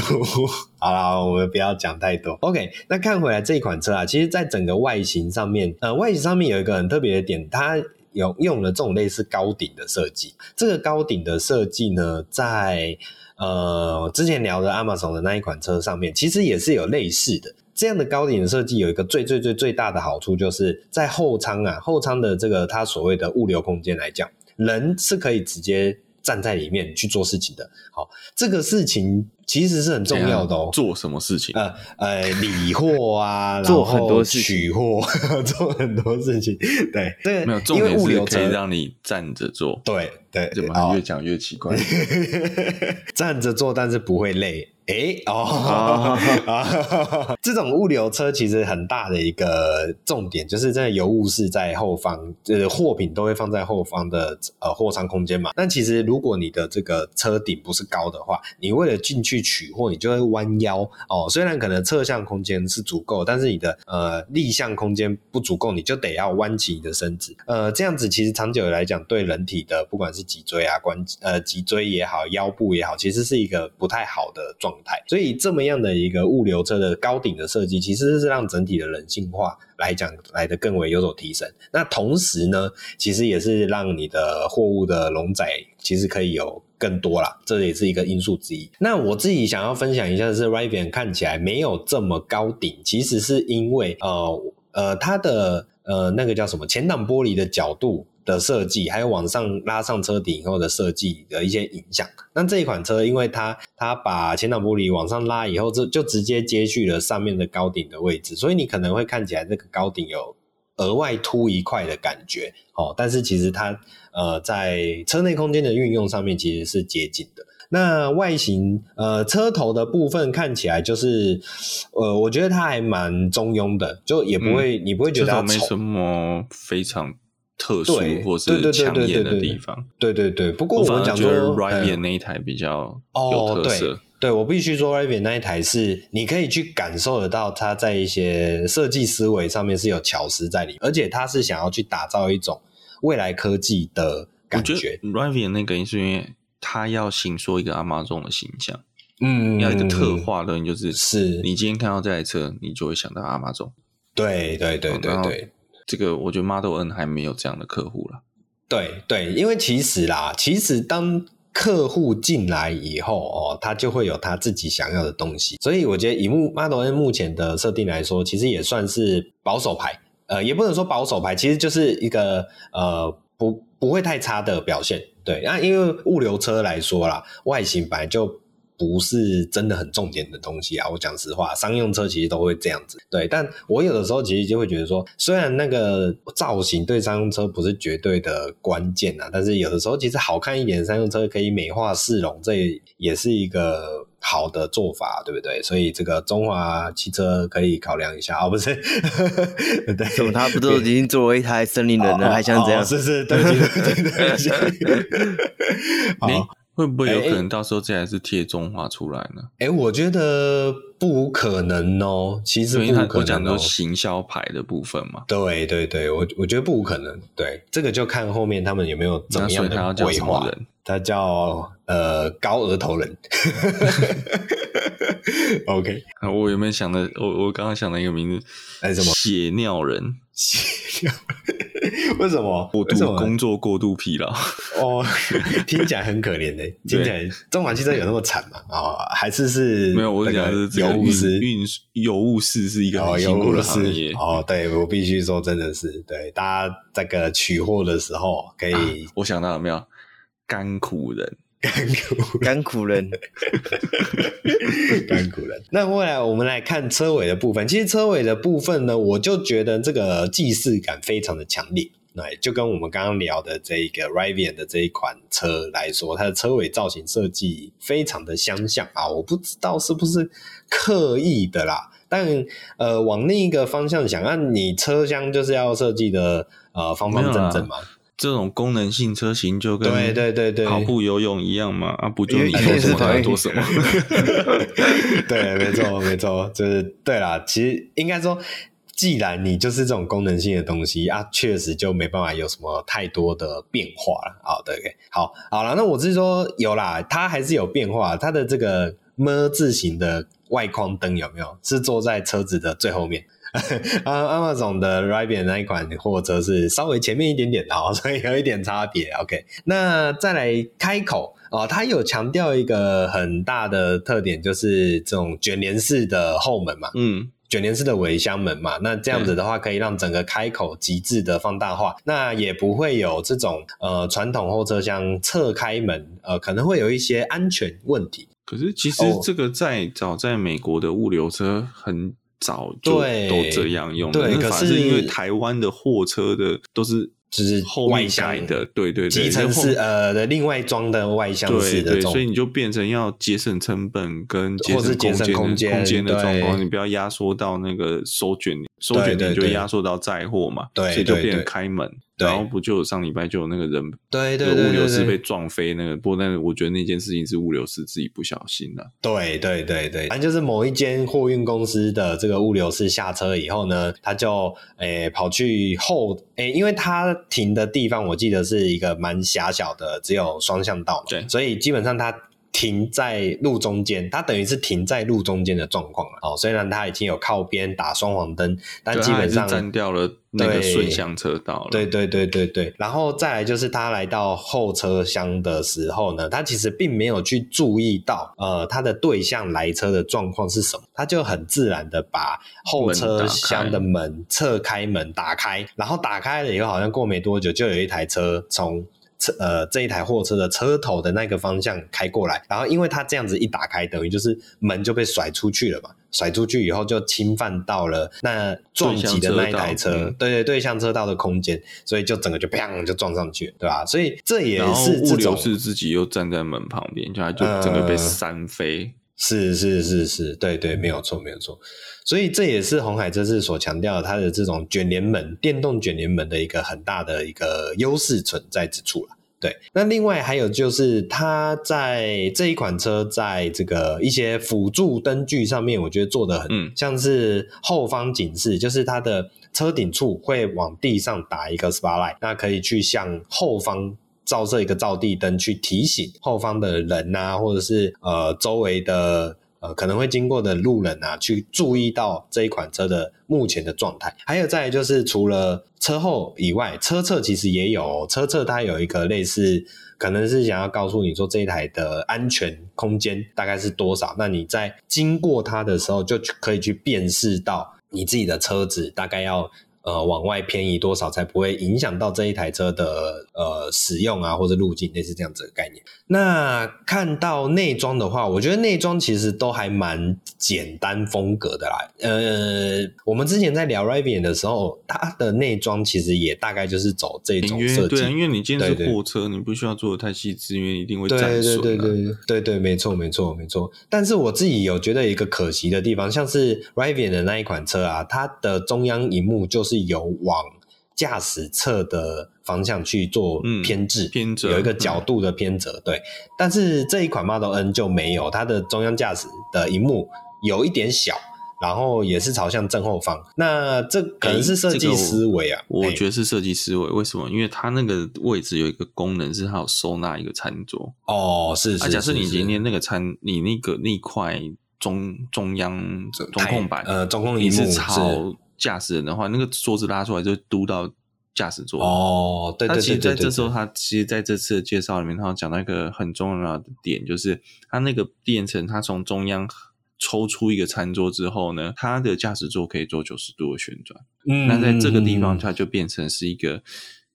好啦，我们不要讲太多。OK，那看回来这一款车啊，其实在整个外形上面，呃，外形上面有一个很特别的点，它有用了这种类似高顶的设计。这个高顶的设计呢，在呃之前聊的 Amazon 的那一款车上面，其实也是有类似的。这样的高顶的设计有一个最最最最大的好处，就是在后舱啊，后舱的这个它所谓的物流空间来讲，人是可以直接站在里面去做事情的。好，这个事情其实是很重要的哦。做什么事情？呃 <laughs> 呃，理货啊，做很多取货，做很多事情。对，对，没有重点是可以让你站着做。对对，怎么越讲越奇怪？<laughs> <laughs> 站着做，但是不会累。哎、欸、哦，<laughs> 这种物流车其实很大的一个重点，就是这个邮务室在后方，就是，货品都会放在后方的呃货仓空间嘛。但其实如果你的这个车顶不是高的话，你为了进去取货，你就会弯腰哦。虽然可能侧向空间是足够，但是你的呃立向空间不足够，你就得要弯起你的身子。呃，这样子其实长久来讲，对人体的不管是脊椎啊、关呃脊椎也好、腰部也好，其实是一个不太好的状状态。所以这么样的一个物流车的高顶的设计，其实是让整体的人性化来讲来得更为有所提升。那同时呢，其实也是让你的货物的容载其实可以有更多啦，这也是一个因素之一。那我自己想要分享一下的是，Rivian 看起来没有这么高顶，其实是因为呃呃它的呃那个叫什么前挡玻璃的角度。的设计，还有往上拉上车顶以后的设计的一些影响。那这一款车，因为它它把前挡玻璃往上拉以后，这就直接接续了上面的高顶的位置，所以你可能会看起来这个高顶有额外凸一块的感觉。哦，但是其实它呃在车内空间的运用上面其实是接近的。那外形呃车头的部分看起来就是呃，我觉得它还蛮中庸的，就也不会、嗯、你不会觉得它没什么非常。特殊或是抢眼的地方，对对对。不过我们讲说，Rivian 那一台比较有特色。哦、对，对我必须说，Rivian 那一台是你可以去感受得到，它在一些设计思维上面是有巧思在里面，而且它是想要去打造一种未来科技的感觉。觉 Rivian 那个是因为它要形塑一个 Amazon 的形象，嗯，要一个特化的，就是是你今天看到这台车，你就会想到 Amazon。对对对对对。这个我觉得 Model N 还没有这样的客户了。对对，因为其实啦，其实当客户进来以后哦，他就会有他自己想要的东西。所以我觉得以目 Model N 目前的设定来说，其实也算是保守牌。呃，也不能说保守牌，其实就是一个呃不不会太差的表现。对，那因为物流车来说啦，外形本来就。不是真的很重点的东西啊。我讲实话，商用车其实都会这样子。对，但我有的时候其实就会觉得说，虽然那个造型对商用车不是绝对的关键啊，但是有的时候其实好看一点的商用车可以美化市容，这也是一个。好的做法，对不对？所以这个中华汽车可以考量一下哦，不是？对，<laughs> 怎么他不都已经作为一台森林人了，还想怎样？是是，对对对对。好，<laughs> 会不会有可能到时候这还是贴中华出来呢？哎，我觉得不可能哦。其实不可能哦。行销牌的部分嘛。对对对，我我觉得不可能。对，这个就看后面他们有没有怎么样的规划。他叫呃高额头人，<laughs> OK。<laughs> 我有没有想的？我我刚刚想了一个名字，哎，什么？血尿人？血尿？<laughs> 为什么？过度工作过度疲劳？哦，<laughs> 听起来很可怜 <laughs> 的。听起来中环汽车有那么惨吗？哦，还是是？没有，我讲的是油务师运邮务师是一个很辛苦的行业。哦，对，我必须说，真的是对大家这个取货的时候可以。我想到有没有？甘苦人，甘苦甘苦人，甘 <laughs> 苦人。那后来我们来看车尾的部分。其实车尾的部分呢，我就觉得这个既视感非常的强烈。那就跟我们刚刚聊的这一个 Rivian 的这一款车来说，它的车尾造型设计非常的相像啊。我不知道是不是刻意的啦，但呃，往另一个方向想，那你车厢就是要设计的呃方方正正嘛。这种功能性车型就跟对对对对跑步游泳一样嘛啊，不就你说什么他做什么？<laughs> 对，没错没错，就是对啦。其实应该说，既然你就是这种功能性的东西啊，确实就没办法有什么太多的变化了。好的，好好了，那我是说有啦，它还是有变化。它的这个么字形的外框灯有没有？是坐在车子的最后面。<laughs> 啊，Amazon 的 Rivian 那一款货车是稍微前面一点点的哦，<laughs> 所以有一点差别。OK，那再来开口哦，它有强调一个很大的特点，就是这种卷帘式的后门嘛，嗯，卷帘式的尾箱门嘛，那这样子的话可以让整个开口极致的放大化，那也不会有这种呃传统后车厢侧开门呃可能会有一些安全问题。可是其实这个在早在美国的物流车很。早就都这样用，对，可是因为台湾的货车的都是就是后外箱的，对对对，集成式呃的另外装的外箱式的，对，所以你就变成要节省成本跟节省空间空间的状况，你不要压缩到那个收卷收卷点，就压缩到载货嘛，对，所以就变成开门。然后不就上礼拜就有那个人对对物流师被撞飞那个，不过但是我觉得那件事情是物流师自己不小心的。对对对对，反正就是某一间货运公司的这个物流师下车以后呢，他就诶跑去后诶，因为他停的地方我记得是一个蛮狭小的，只有双向道嘛，对，所以基本上他。停在路中间，它等于是停在路中间的状况了。哦，虽然它已经有靠边打双黄灯，但基本上占掉了那个顺向车道了。对对对对对。然后再来就是他来到后车厢的时候呢，他其实并没有去注意到，呃，他的对向来车的状况是什么，他就很自然的把后车厢的门侧开门打开，然后打开了以后，好像过没多久，就有一台车从。车呃，这一台货车的车头的那个方向开过来，然后因为它这样子一打开，等于就是门就被甩出去了嘛，甩出去以后就侵犯到了那撞击的那一台车，车对对对向车道的空间，所以就整个就砰就撞上去，对吧？所以这也是物流是自己又站在门旁边，就它就整个被扇飞。呃是是是是，对对，没有错没有错，所以这也是红海这次所强调它的这种卷帘门、电动卷帘门的一个很大的一个优势存在之处了。对，那另外还有就是它在这一款车在这个一些辅助灯具上面，我觉得做的很、嗯、像是后方警示，就是它的车顶处会往地上打一个 spotlight，那可以去向后方。照射一个照地灯去提醒后方的人啊，或者是呃周围的呃可能会经过的路人啊，去注意到这一款车的目前的状态。还有再就是除了车后以外，车侧其实也有，车侧它有一个类似，可能是想要告诉你说这一台的安全空间大概是多少。那你在经过它的时候，就可以去辨识到你自己的车子大概要。呃往外偏移多少，才不会影响到这一台车的呃使用啊或者路径，类似这样子的概念。那看到内装的话，我觉得内装其实都还蛮简单风格的啦。呃，我们之前在聊 Rivian 的时候，它的内装其实也大概就是走这种设计。对，因为你今天是货车，你不需要做的太细致，因为一定会占损。对对对对对对，没错没错没错。但是我自己有觉得一个可惜的地方，像是 Rivian 的那一款车啊，它的中央荧幕就是有往驾驶侧的方向去做偏置，嗯、偏折有一个角度的偏折。嗯、对，但是这一款 Model N 就没有，它的中央驾驶的荧幕有一点小。然后也是朝向正后方，那这可能是设计思维啊、欸，我觉得是设计思维。为什么？因为它那个位置有一个功能是它有收纳一个餐桌。哦，是是。啊、假设你今天那个餐，你那个那块中中央中控板，呃，中控你是朝驾驶人的话，那个桌子拉出来就嘟到驾驶座。哦，对对对对。其实在这时候，他其实在这次的介绍里面，他讲到一个很重要的点，就是他那个电层，他从中央。抽出一个餐桌之后呢，它的驾驶座可以做九十度的旋转。嗯，那在这个地方，它就变成是一个，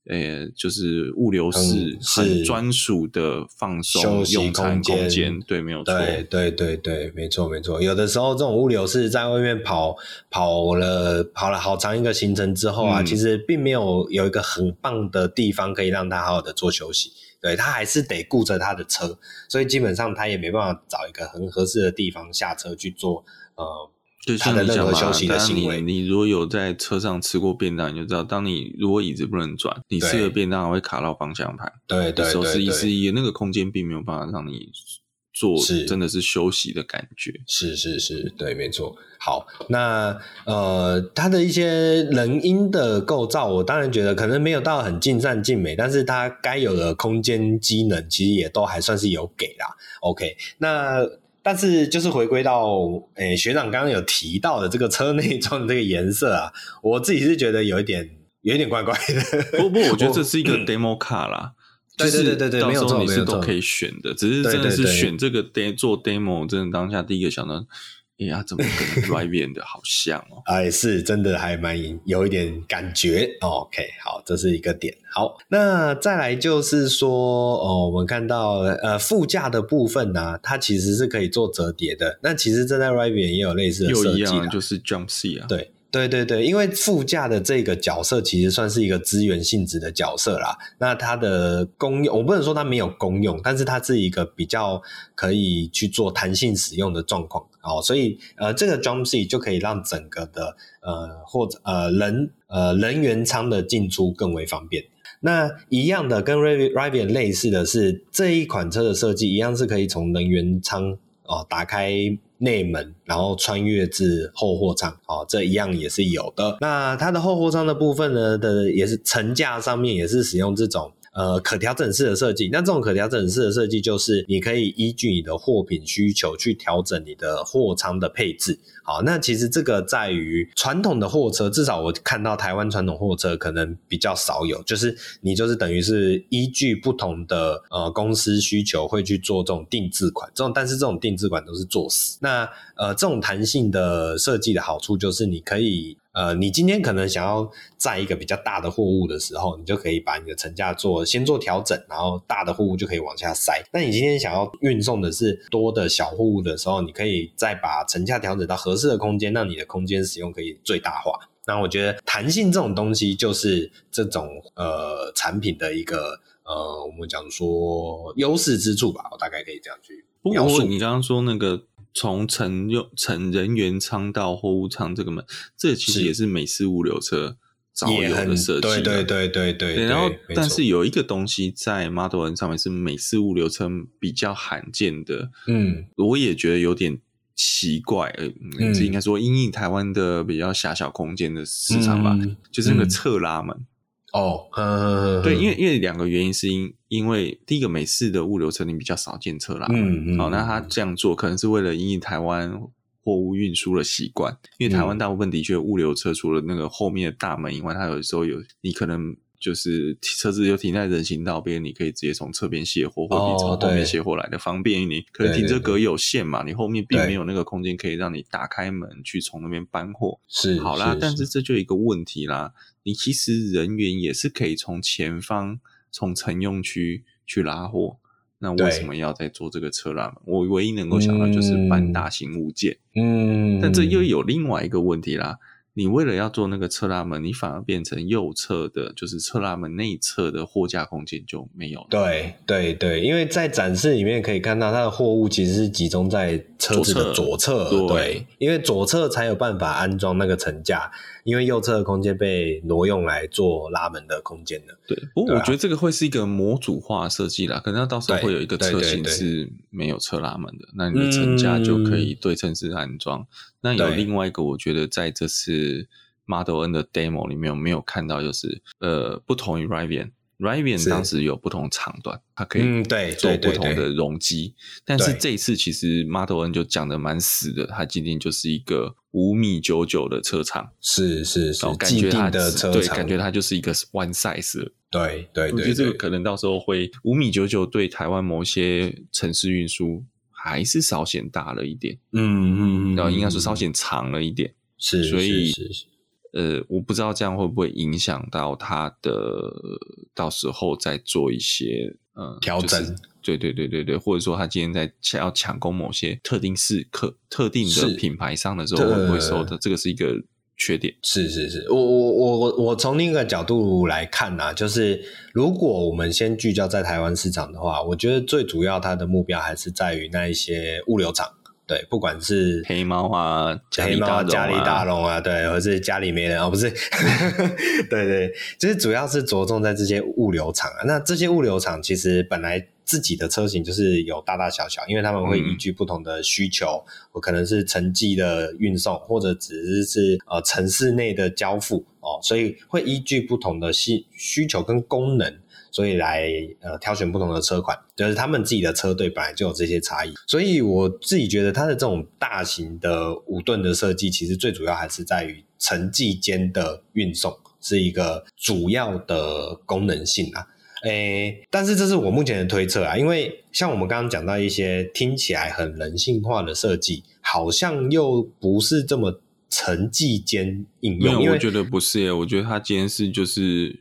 呃、欸，就是物流室很专属的放松用餐空间。对，没有错。对，对，对，对，没错，没错。有的时候，这种物流室在外面跑跑了跑了好长一个行程之后啊，嗯、其实并没有有一个很棒的地方可以让他好好的做休息。对，他还是得顾着他的车，所以基本上他也没办法找一个很合适的地方下车去做呃，就像他的任何休息的行为。你，你如果有在车上吃过便当，你就知道，当你如果椅子不能转，你吃的便当会卡到方向盘。对对对，对，是一是一，那个空间并没有办法让你做，真的是休息的感觉。是是是，对，没错。好，那呃，它的一些人因的构造，我当然觉得可能没有到很尽善尽美，但是它该有的空间机能，其实也都还算是有给啦。OK，那但是就是回归到，诶、欸，学长刚刚有提到的这个车内装的这个颜色啊，我自己是觉得有一点，有一点怪怪的。不不，我觉得这是一个 <laughs> demo car 啦，对对对对对，到时候你是都可以选的，只是真的是选这个 demo 做 demo，真的当下第一个想到。哎呀，怎么跟 Rivian 的好像哦？<laughs> 哎，是真的还蛮有一点感觉。OK，好，这是一个点。好，那再来就是说，哦，我们看到呃副驾的部分呢、啊，它其实是可以做折叠的。那其实这在 Rivian 也有类似的设计、啊，就是 Jump Seat 啊。对。对对对，因为副驾的这个角色其实算是一个资源性质的角色啦。那它的功用，我不能说它没有功用，但是它是一个比较可以去做弹性使用的状况。哦，所以呃，这个 Jump Seat 就可以让整个的呃或者呃人呃人员舱的进出更为方便。那一样的跟 Rivian 类似的是，这一款车的设计一样是可以从人员舱哦打开。内门，然后穿越至后货舱，哦，这一样也是有的。那它的后货舱的部分呢，的也是层架上面也是使用这种。呃，可调整式的设计，那这种可调整式的设计就是你可以依据你的货品需求去调整你的货仓的配置。好，那其实这个在于传统的货车，至少我看到台湾传统货车可能比较少有，就是你就是等于是依据不同的呃公司需求会去做这种定制款，这种但是这种定制款都是做死。那呃这种弹性的设计的好处就是你可以。呃，你今天可能想要载一个比较大的货物的时候，你就可以把你的层架做先做调整，然后大的货物就可以往下塞。那你今天想要运送的是多的小货物的时候，你可以再把层架调整到合适的空间，让你的空间使用可以最大化。那我觉得弹性这种东西就是这种呃产品的一个呃我们讲说优势之处吧，我大概可以这样去不过。你刚刚说那个。从乘用乘人员舱到货物舱这个门，这其实也是美式物流车早有的设计。对对对对对。然后，但是有一个东西在 Model N 上面是美式物流车比较罕见的。嗯，我也觉得有点奇怪。嗯，这应该说因应台湾的比较狭小空间的市场吧，嗯、就是那个侧拉门。哦，嗯，对，因为因为两个原因是因。因为第一个美式的物流车你比较少见车啦，嗯嗯，好，那他这样做可能是为了因应台湾货物运输的习惯，因为台湾大部分的确物流车除了那个后面的大门以外，它有时候有你可能就是车子就停在人行道边，你可以直接从侧边卸货，或者从后面卸货来的方便。你。可能停车格有限嘛，你后面并没有那个空间可以让你打开门去从那边搬货。是，好啦，是但是。这就一个问题啦，你其实人员也是可以从前方从乘用区去拉货，那为什么要再做这个车拉门？我唯一能够想到就是搬大型物件。嗯，但这又有另外一个问题啦。你为了要做那个侧拉门，你反而变成右侧的，就是侧拉门内侧的货架空间就没有了。对对对，因为在展示里面可以看到，它的货物其实是集中在车子的左侧。左侧，对，对，因为左侧才有办法安装那个层架，因为右侧的空间被挪用来做拉门的空间了。对，不过我觉得这个会是一个模组化设计啦，可能到时候会有一个车型是没有侧拉门的，那你的层架就可以对称式安装。嗯那有另外一个，我觉得在这次 Model N 的 demo 里面，我没有看到就是呃，不同于 Rivian，Rivian 当时有不同长短，它可以对做不同的容积。但是这一次其实 Model N 就讲的蛮死的，它今天就是一个五米九九的车长，是是是，感觉它的车长对，感觉它就是一个 one size。对对对，我觉得这个可能到时候会五米九九对台湾某些城市运输。还是稍显大了一点，嗯嗯嗯，然后应该说稍显长了一点，是，所以是是是呃，我不知道这样会不会影响到他的到时候再做一些呃调整，就是，对对对对对，或者说他今天在想要抢攻某些特定是客特定的品牌上的时候，会不会收的？这个是一个。缺点是是是，我我我我我从另一个角度来看呢、啊，就是如果我们先聚焦在台湾市场的话，我觉得最主要它的目标还是在于那一些物流厂，对，不管是黑猫啊、黑猫、啊、嘉里大龙啊，对，或是家里没人啊，不是，<laughs> 对对，就是主要是着重在这些物流厂啊，那这些物流厂其实本来。自己的车型就是有大大小小，因为他们会依据不同的需求，我、嗯、可能是城际的运送，或者只是是呃城市内的交付哦，所以会依据不同的需需求跟功能，所以来呃挑选不同的车款，就是他们自己的车队本来就有这些差异，所以我自己觉得它的这种大型的五吨的设计，其实最主要还是在于城际间的运送是一个主要的功能性啊。诶，但是这是我目前的推测啊，因为像我们刚刚讲到一些听起来很人性化的设计，好像又不是这么城际间应用。因为我觉得不是耶，我觉得它今天是就是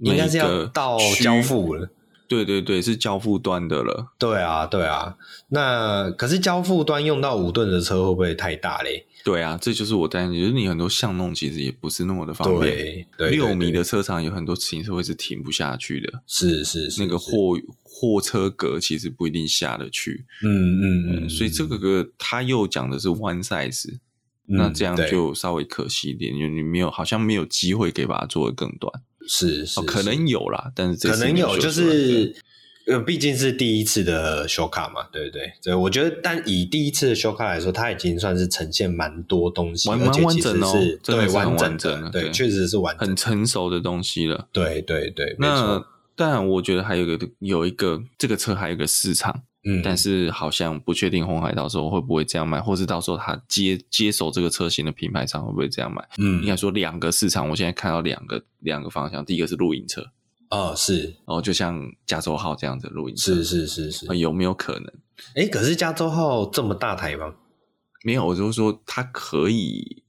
应该是要到交付了。对对对，是交付端的了。对啊，对啊。那可是交付端用到五吨的车会不会太大嘞？对啊，这就是我担心，就是你很多巷弄其实也不是那么的方便。对，对六米的车长有很多停车位是停不下去的。是是是，那个货货车格其实不一定下得去。嗯嗯嗯，所以这个个他又讲的是 one size，嗯，那这样就稍微可惜一点，因为你没有好像没有机会可以把它做得更短。是是，哦，可能有啦，但是这可能有就是。呃，毕竟是第一次的修卡嘛，对不对？所以我觉得，但以第一次的修卡来说，它已经算是呈现蛮多东西，蛮完整哦，对，完整的，对，确实是完整，很成熟的东西了。对对对，那当然，我觉得还有一个有一个这个车还有一个市场，嗯，但是好像不确定红海到时候会不会这样卖，或是到时候他接接手这个车型的品牌商会不会这样卖？嗯，应该说两个市场，我现在看到两个两个方向，第一个是露营车。哦，是，哦，就像加州号这样子露营车，是是是是，有没有可能？哎，可是加州号这么大台吗？没有，我就是说它可以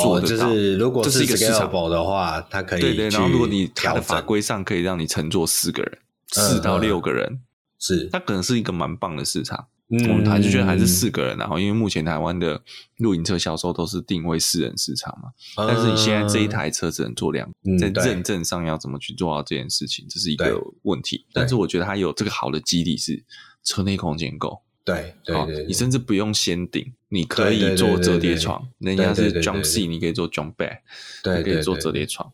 做得到，哦、就是如果是一个市场的话，它可以对对。然后如果你它的法规上可以让你乘坐四个人，四到六个人，嗯、是。它可能是一个蛮棒的市场。嗯，我们还是觉得还是四个人，然后因为目前台湾的露营车销售都是定位四人市场嘛，嗯，但是你现在这一台车只能做两，嗯，在认证上要怎么去做到这件事情，这是一个问题。但是我觉得它有这个好的基底是车内空间够，对对对，对，你甚至不用先顶，你可以做折叠床，人家是 jump seat，你可以做 jump bed，对，你可以做折叠床。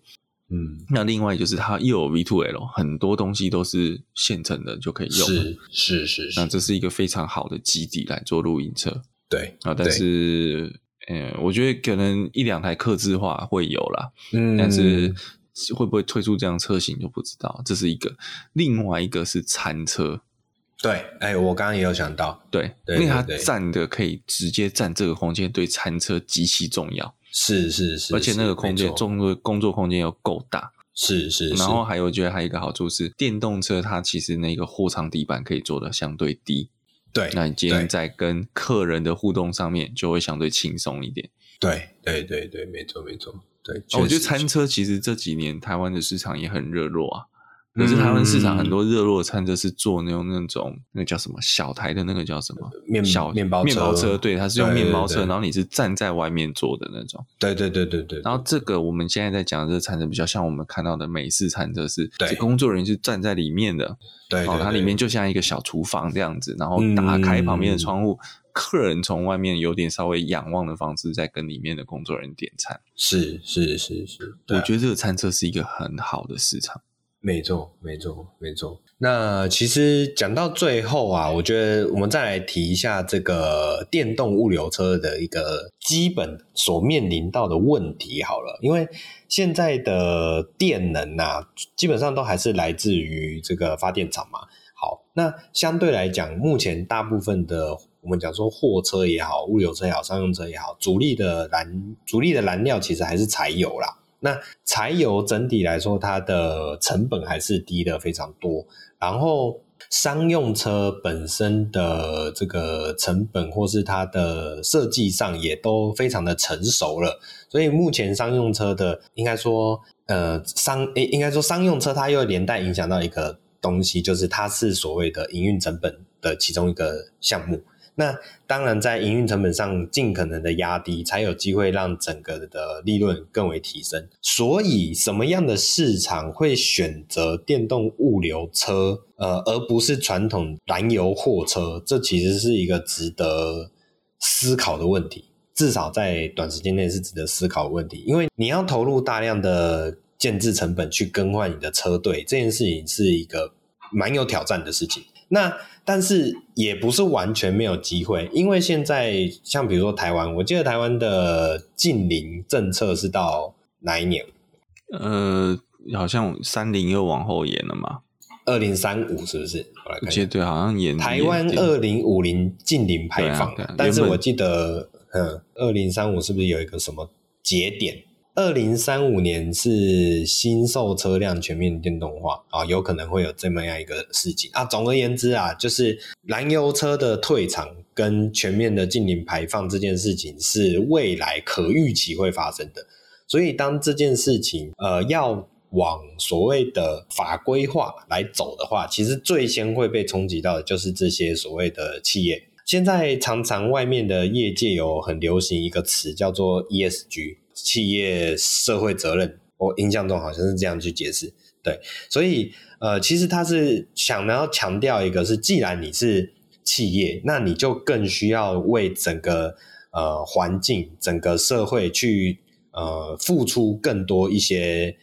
嗯，那另外就是它又有 V2L，很多东西都是现成的就可以用，是是是，那这是一个非常好的基底来做露营车，对啊，但是嗯，我觉得可能一两台客制化会有啦，嗯，但是会不会推出这样车型就不知道，这是一个，另外一个是餐车，对，哎、欸，我刚刚也有想到，对，对，因为它占的可以直接占这个空间，对餐车极其重要。是是是，而且那个空间，工作工作空间又够大，是是，然后还有，我觉得还有一个好处是，电动车它其实那个货舱底板可以做的相对低。对，那你今天在跟客人的互动上面就会相对轻松一点。对对对对，没错没错。对，哦、我觉得餐车其实这几年台湾的市场也很热络啊。可是台湾市场很多热络的餐车是做那种那种那个叫什么小台的那个叫什么面小面包面包车，对，它是用面包车，然后你是站在外面坐的那种。对对对对对。然后这个我们现在在讲的这个餐车比较像我们看到的美式餐车，是对工作人员是站在里面的，对，哦，它里面就像一个小厨房这样子，然后打开旁边的窗户，嗯、客人从外面有点稍微仰望的方式在跟里面的工作人员点餐。是是是是，我觉得这个餐车是一个很好的市场。没错，没错，没错。那其实讲到最后啊，我觉得我们再来提一下这个电动物流车的一个基本所面临到的问题好了。因为现在的电能啊，基本上都还是来自于这个发电厂嘛。好，那相对来讲，目前大部分的我们讲说货车也好，物流车也好，商用车也好，主力的燃主力的燃料其实还是柴油啦。那柴油整体来说，它的成本还是低的非常多。然后商用车本身的这个成本或是它的设计上也都非常的成熟了。所以目前商用车的应该说，呃，商诶应该说商用车它又连带影响到一个东西，就是它是所谓的营运成本的其中一个项目。那当然，在营运成本上尽可能的压低，才有机会让整个的利润更为提升。所以，什么样的市场会选择电动物流车，呃，而不是传统燃油货车？这其实是一个值得思考的问题。至少在短时间内是值得思考的问题，因为你要投入大量的建制成本去更换你的车队，这件事情是一个蛮有挑战的事情。那但是也不是完全没有机会，因为现在像比如说台湾，我记得台湾的近邻政策是到哪一年？呃，好像三零又往后延了嘛，二零三五是不是？我来看，我记得对，好像延台湾二零五零近邻排放，啊啊、但是我记得，嗯，二零三五是不是有一个什么节点？二零三五年是新售车辆全面电动化啊，有可能会有这么样一个事情啊。总而言之啊，就是燃油车的退场跟全面的净零排放这件事情是未来可预期会发生的。所以当这件事情呃要往所谓的法规化来走的话，其实最先会被冲击到的就是这些所谓的企业。现在常常外面的业界有很流行一个词叫做 ESG。企业社会责任，我印象中好像是这样去解释。对，所以呃，其实他是想要强调一个是，既然你是企业，那你就更需要为整个呃环境、整个社会去呃付出更多一些，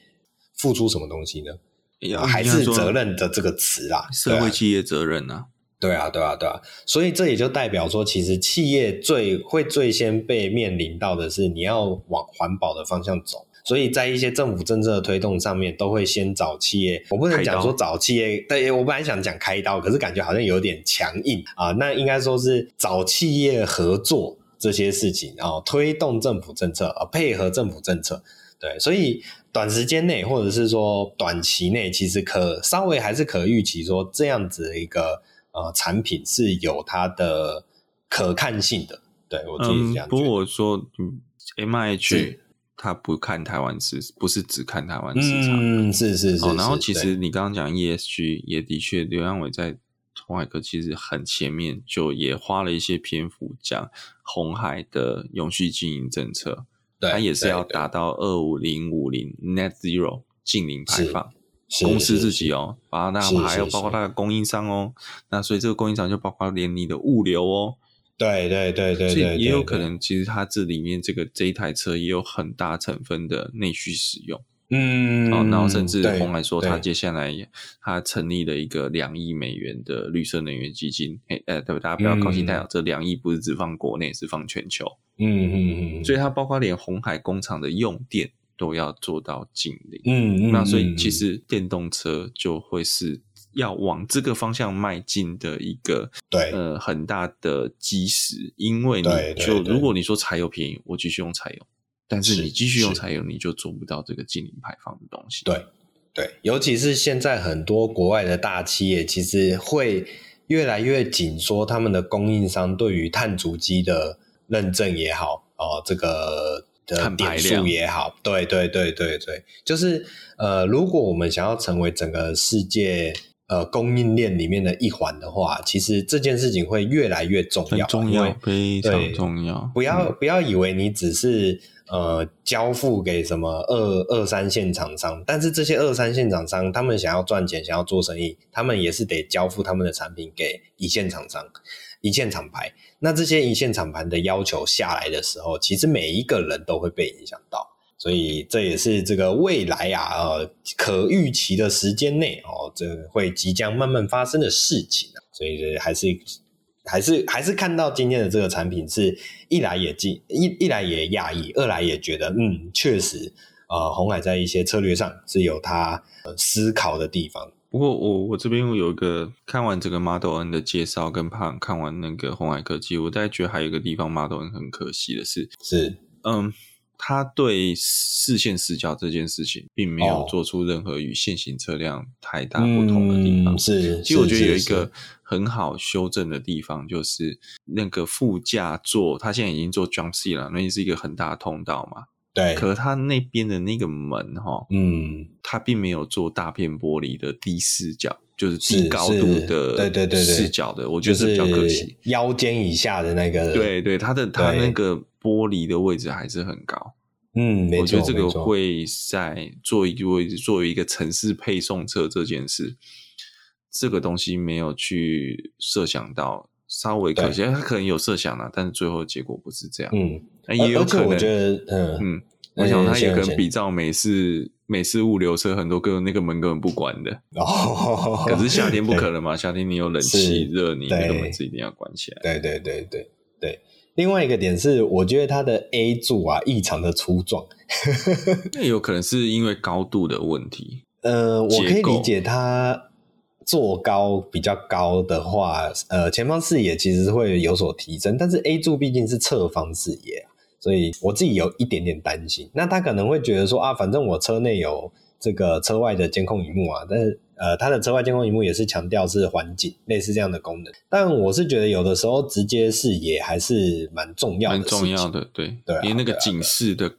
付出什么东西呢？还是责任的这个词啦，社会企业责任啊。对啊，对啊，对啊，所以这也就代表说，其实企业最会最先被面临到的是，你要往环保的方向走。所以在一些政府政策的推动上面，都会先找企业。我不能讲说找企业，对，我本来想讲开刀，可是感觉好像有点强硬啊。那应该说是找企业合作这些事情，然后推动政府政策，啊，配合政府政策。对，所以短时间内或者是说短期内，其实可稍微还是可预期说这样子的一个。呃，产品是有它的可看性的，对，我自己这样、嗯。不过我说，嗯，M I H 他不看台湾市，不是只看台湾市场，嗯，是是是、哦。然后其实你刚刚讲 E S G 也的确，刘扬伟在鸿海科其实很前面，就也花了一些篇幅讲红海的永续经营政策，对，他也是要达到二五零五零 Net Zero 净零排放。公司自己哦，把那还有包括它的供应商哦，那所以这个供应商就包括连你的物流哦，对对对对，所以也有可能其实它这里面这个这一台车也有很大成分的内需使用，嗯，然后甚至红海说，他接下来他成立了一个两亿美元的绿色能源基金，哎呃，对，大家不要高兴太早，这两亿不是只放国内，是放全球，嗯嗯嗯，所以它包括连红海工厂的用电。都要做到净零，嗯，那所以其实电动车就会是要往这个方向迈进的一个对。呃很大的基石，因为你就如果你说柴油便宜，我继续用柴油，但是你继续用柴油，你就做不到这个净零排放的东西。对对，尤其是现在很多国外的大企业，其实会越来越紧缩他们的供应商对于碳足迹的认证也好，哦，这个的点数也好，对对对对对，就是呃，如果我们想要成为整个世界呃供应链里面的一环的话，其实这件事情会越来越重要，重要，非常重要。不要不要以为你只是。呃，交付给什么二二三线厂商？但是这些二三线厂商，他们想要赚钱，想要做生意，他们也是得交付他们的产品给一线厂商、一线厂牌。那这些一线厂牌的要求下来的时候，其实每一个人都会被影响到。所以这也是这个未来啊，呃，可预期的时间内哦，这会即将慢慢发生的事情啊。所以还是。还是还是看到今天的这个产品，是一来也惊一一来也讶异，二来也觉得嗯，确实，呃，鸿海在一些策略上是有他思考的地方。不过我我这边有一个看完这个 Model N 的介绍，跟看看完那个红海科技，我大概觉得还有一个地方 Model N 很可惜的是，是嗯。他对视线死角这件事情，并没有做出任何与现行车辆太大不同的地方。嗯、是，其实我觉得有一个很好修正的地方，就是那个副驾座，它现在已经做 jump seat 了，那是一个很大的通道嘛。对。可它那边的那个门，哈，嗯，它并没有做大片玻璃的低视角，就是低高度的，对对对视角的，我觉得是比较可惜。腰间以下的那个，对对，它的它那个。玻璃的位置还是很高，嗯，我觉得这个会在做一个位置，作为一个城市配送车这件事，这个东西没有去设想到，稍微可惜，他可能有设想了，但是最后结果不是这样，嗯，也有可能，我觉得，嗯嗯，我想他也可能比照美式美式物流车，很多个那个门根本不关的，哦，可是夏天不可能嘛，<laughs> 夏天你有冷气热，你那个门是一定要关起来，对对对对对。另外一个点是，我觉得它的 A 柱啊异常的粗壮，<laughs> 那有可能是因为高度的问题。呃，我可以理解它坐高比较高的话，呃，前方视野其实会有所提升，但是 A 柱毕竟是侧方视野，所以我自己有一点点担心。那他可能会觉得说啊，反正我车内有这个车外的监控荧幕啊，但是。呃，他的车外监控荧幕也是强调是环境，类似这样的功能。但我是觉得有的时候直接视野还是蛮重要的，蛮重要的，对对，因为那个警示的。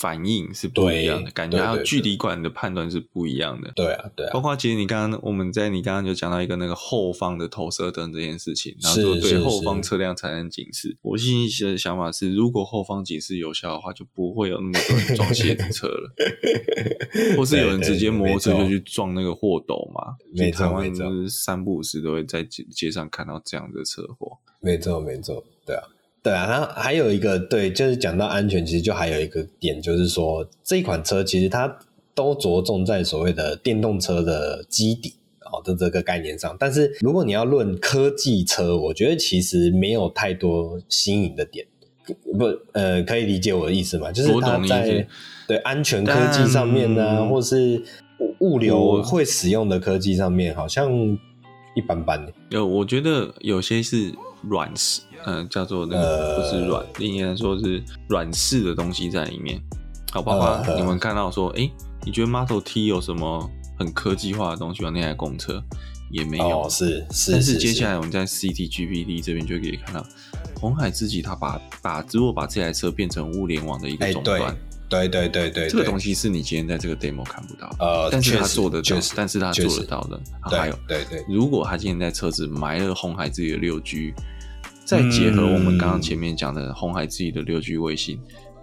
反应是不一样的感觉，还有距离感的判断是不一样的。对啊，对啊。包括其实你刚刚我们在你刚刚就讲到一个那个后方的投射灯这件事情，然后说对后方车辆产生警示。我心里的想法是，如果后方警示有效的话，就不会有那么多人撞轿子车了，<laughs> 或是有人直接摩托车就去撞那个货斗嘛。没错，台湾就是三不五时都会在街街上看到这样的车祸。没错，没错，对啊。对啊，然后还有一个对，就是讲到安全，其实就还有一个点，就是说这一款车其实它都着重在所谓的电动车的基底哦的这个概念上。但是如果你要论科技车，我觉得其实没有太多新颖的点。不，呃，可以理解我的意思吗？就是它在对安全科技上面呢，但或是物流会使用的科技上面，好像一般般。有，我觉得有些是软实。嗯，叫做那个不是软，应该、呃、说是软式的东西在里面。好，包括你们看到说，哎、呃，你觉得 Model T 有什么很科技化的东西吗？那台公车也没有，哦、是是。但是接下来我们在 CTGPD 这边就可以看到，红海自己他把把如果把这台车变成物联网的一个终端，对对对对，这个东西是你今天在这个 demo 看不到，呃，但是他做得到，实但是他做得到的。对还有，对对，如果他今天在车子埋了红海自己的六 G。再结合我们刚刚前面讲的红海自己的六 G 卫星，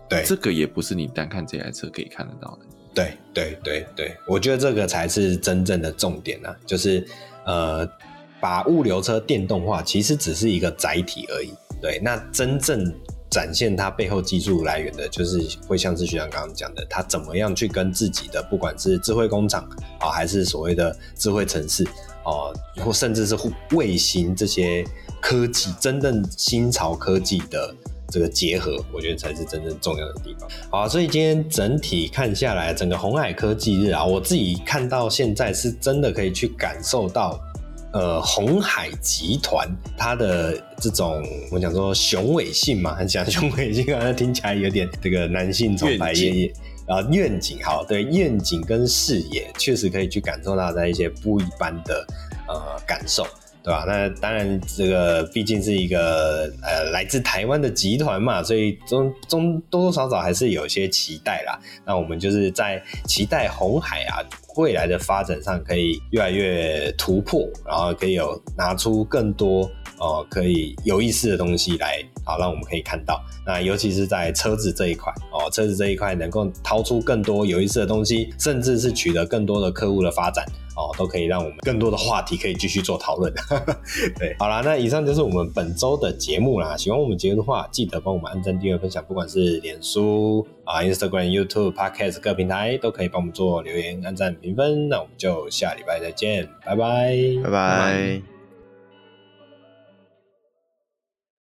对，这个也不是你单看这台车可以看得到的。对对对对，我觉得这个才是真正的重点啊，就是呃，把物流车电动化其实只是一个载体而已。对，那真正展现它背后技术来源的，就是会像是学长刚刚讲的，它怎么样去跟自己的不管是智慧工厂啊，还是所谓的智慧城市哦，或甚至是卫星这些。科技真正新潮科技的这个结合，我觉得才是真正重要的地方。好，所以今天整体看下来，整个红海科技日啊，我自己看到现在是真的可以去感受到，呃，红海集团它的这种我讲说雄伟性嘛，很讲雄伟性，好像听起来有点这个男性总裁爷爷。啊愿景，好，对，愿景跟视野确实可以去感受到在一些不一般的呃感受。对吧？那当然，这个毕竟是一个呃来自台湾的集团嘛，所以中中多多少少还是有些期待啦。那我们就是在期待红海啊未来的发展上可以越来越突破，然后可以有拿出更多哦、可以有意思的东西来，好让我们可以看到。那尤其是在车子这一块哦，车子这一块能够掏出更多有意思的东西，甚至是取得更多的客户的发展。哦，都可以让我们更多的话题可以继续做讨论。<laughs> 对，好啦，那以上就是我们本周的节目啦。喜欢我们节目的话，记得帮我们按赞、订阅、分享，不管是脸书啊、Instagram、YouTube、Podcast 各平台都可以帮我们做留言、按赞、评分。那我们就下礼拜再见，拜拜。拜拜。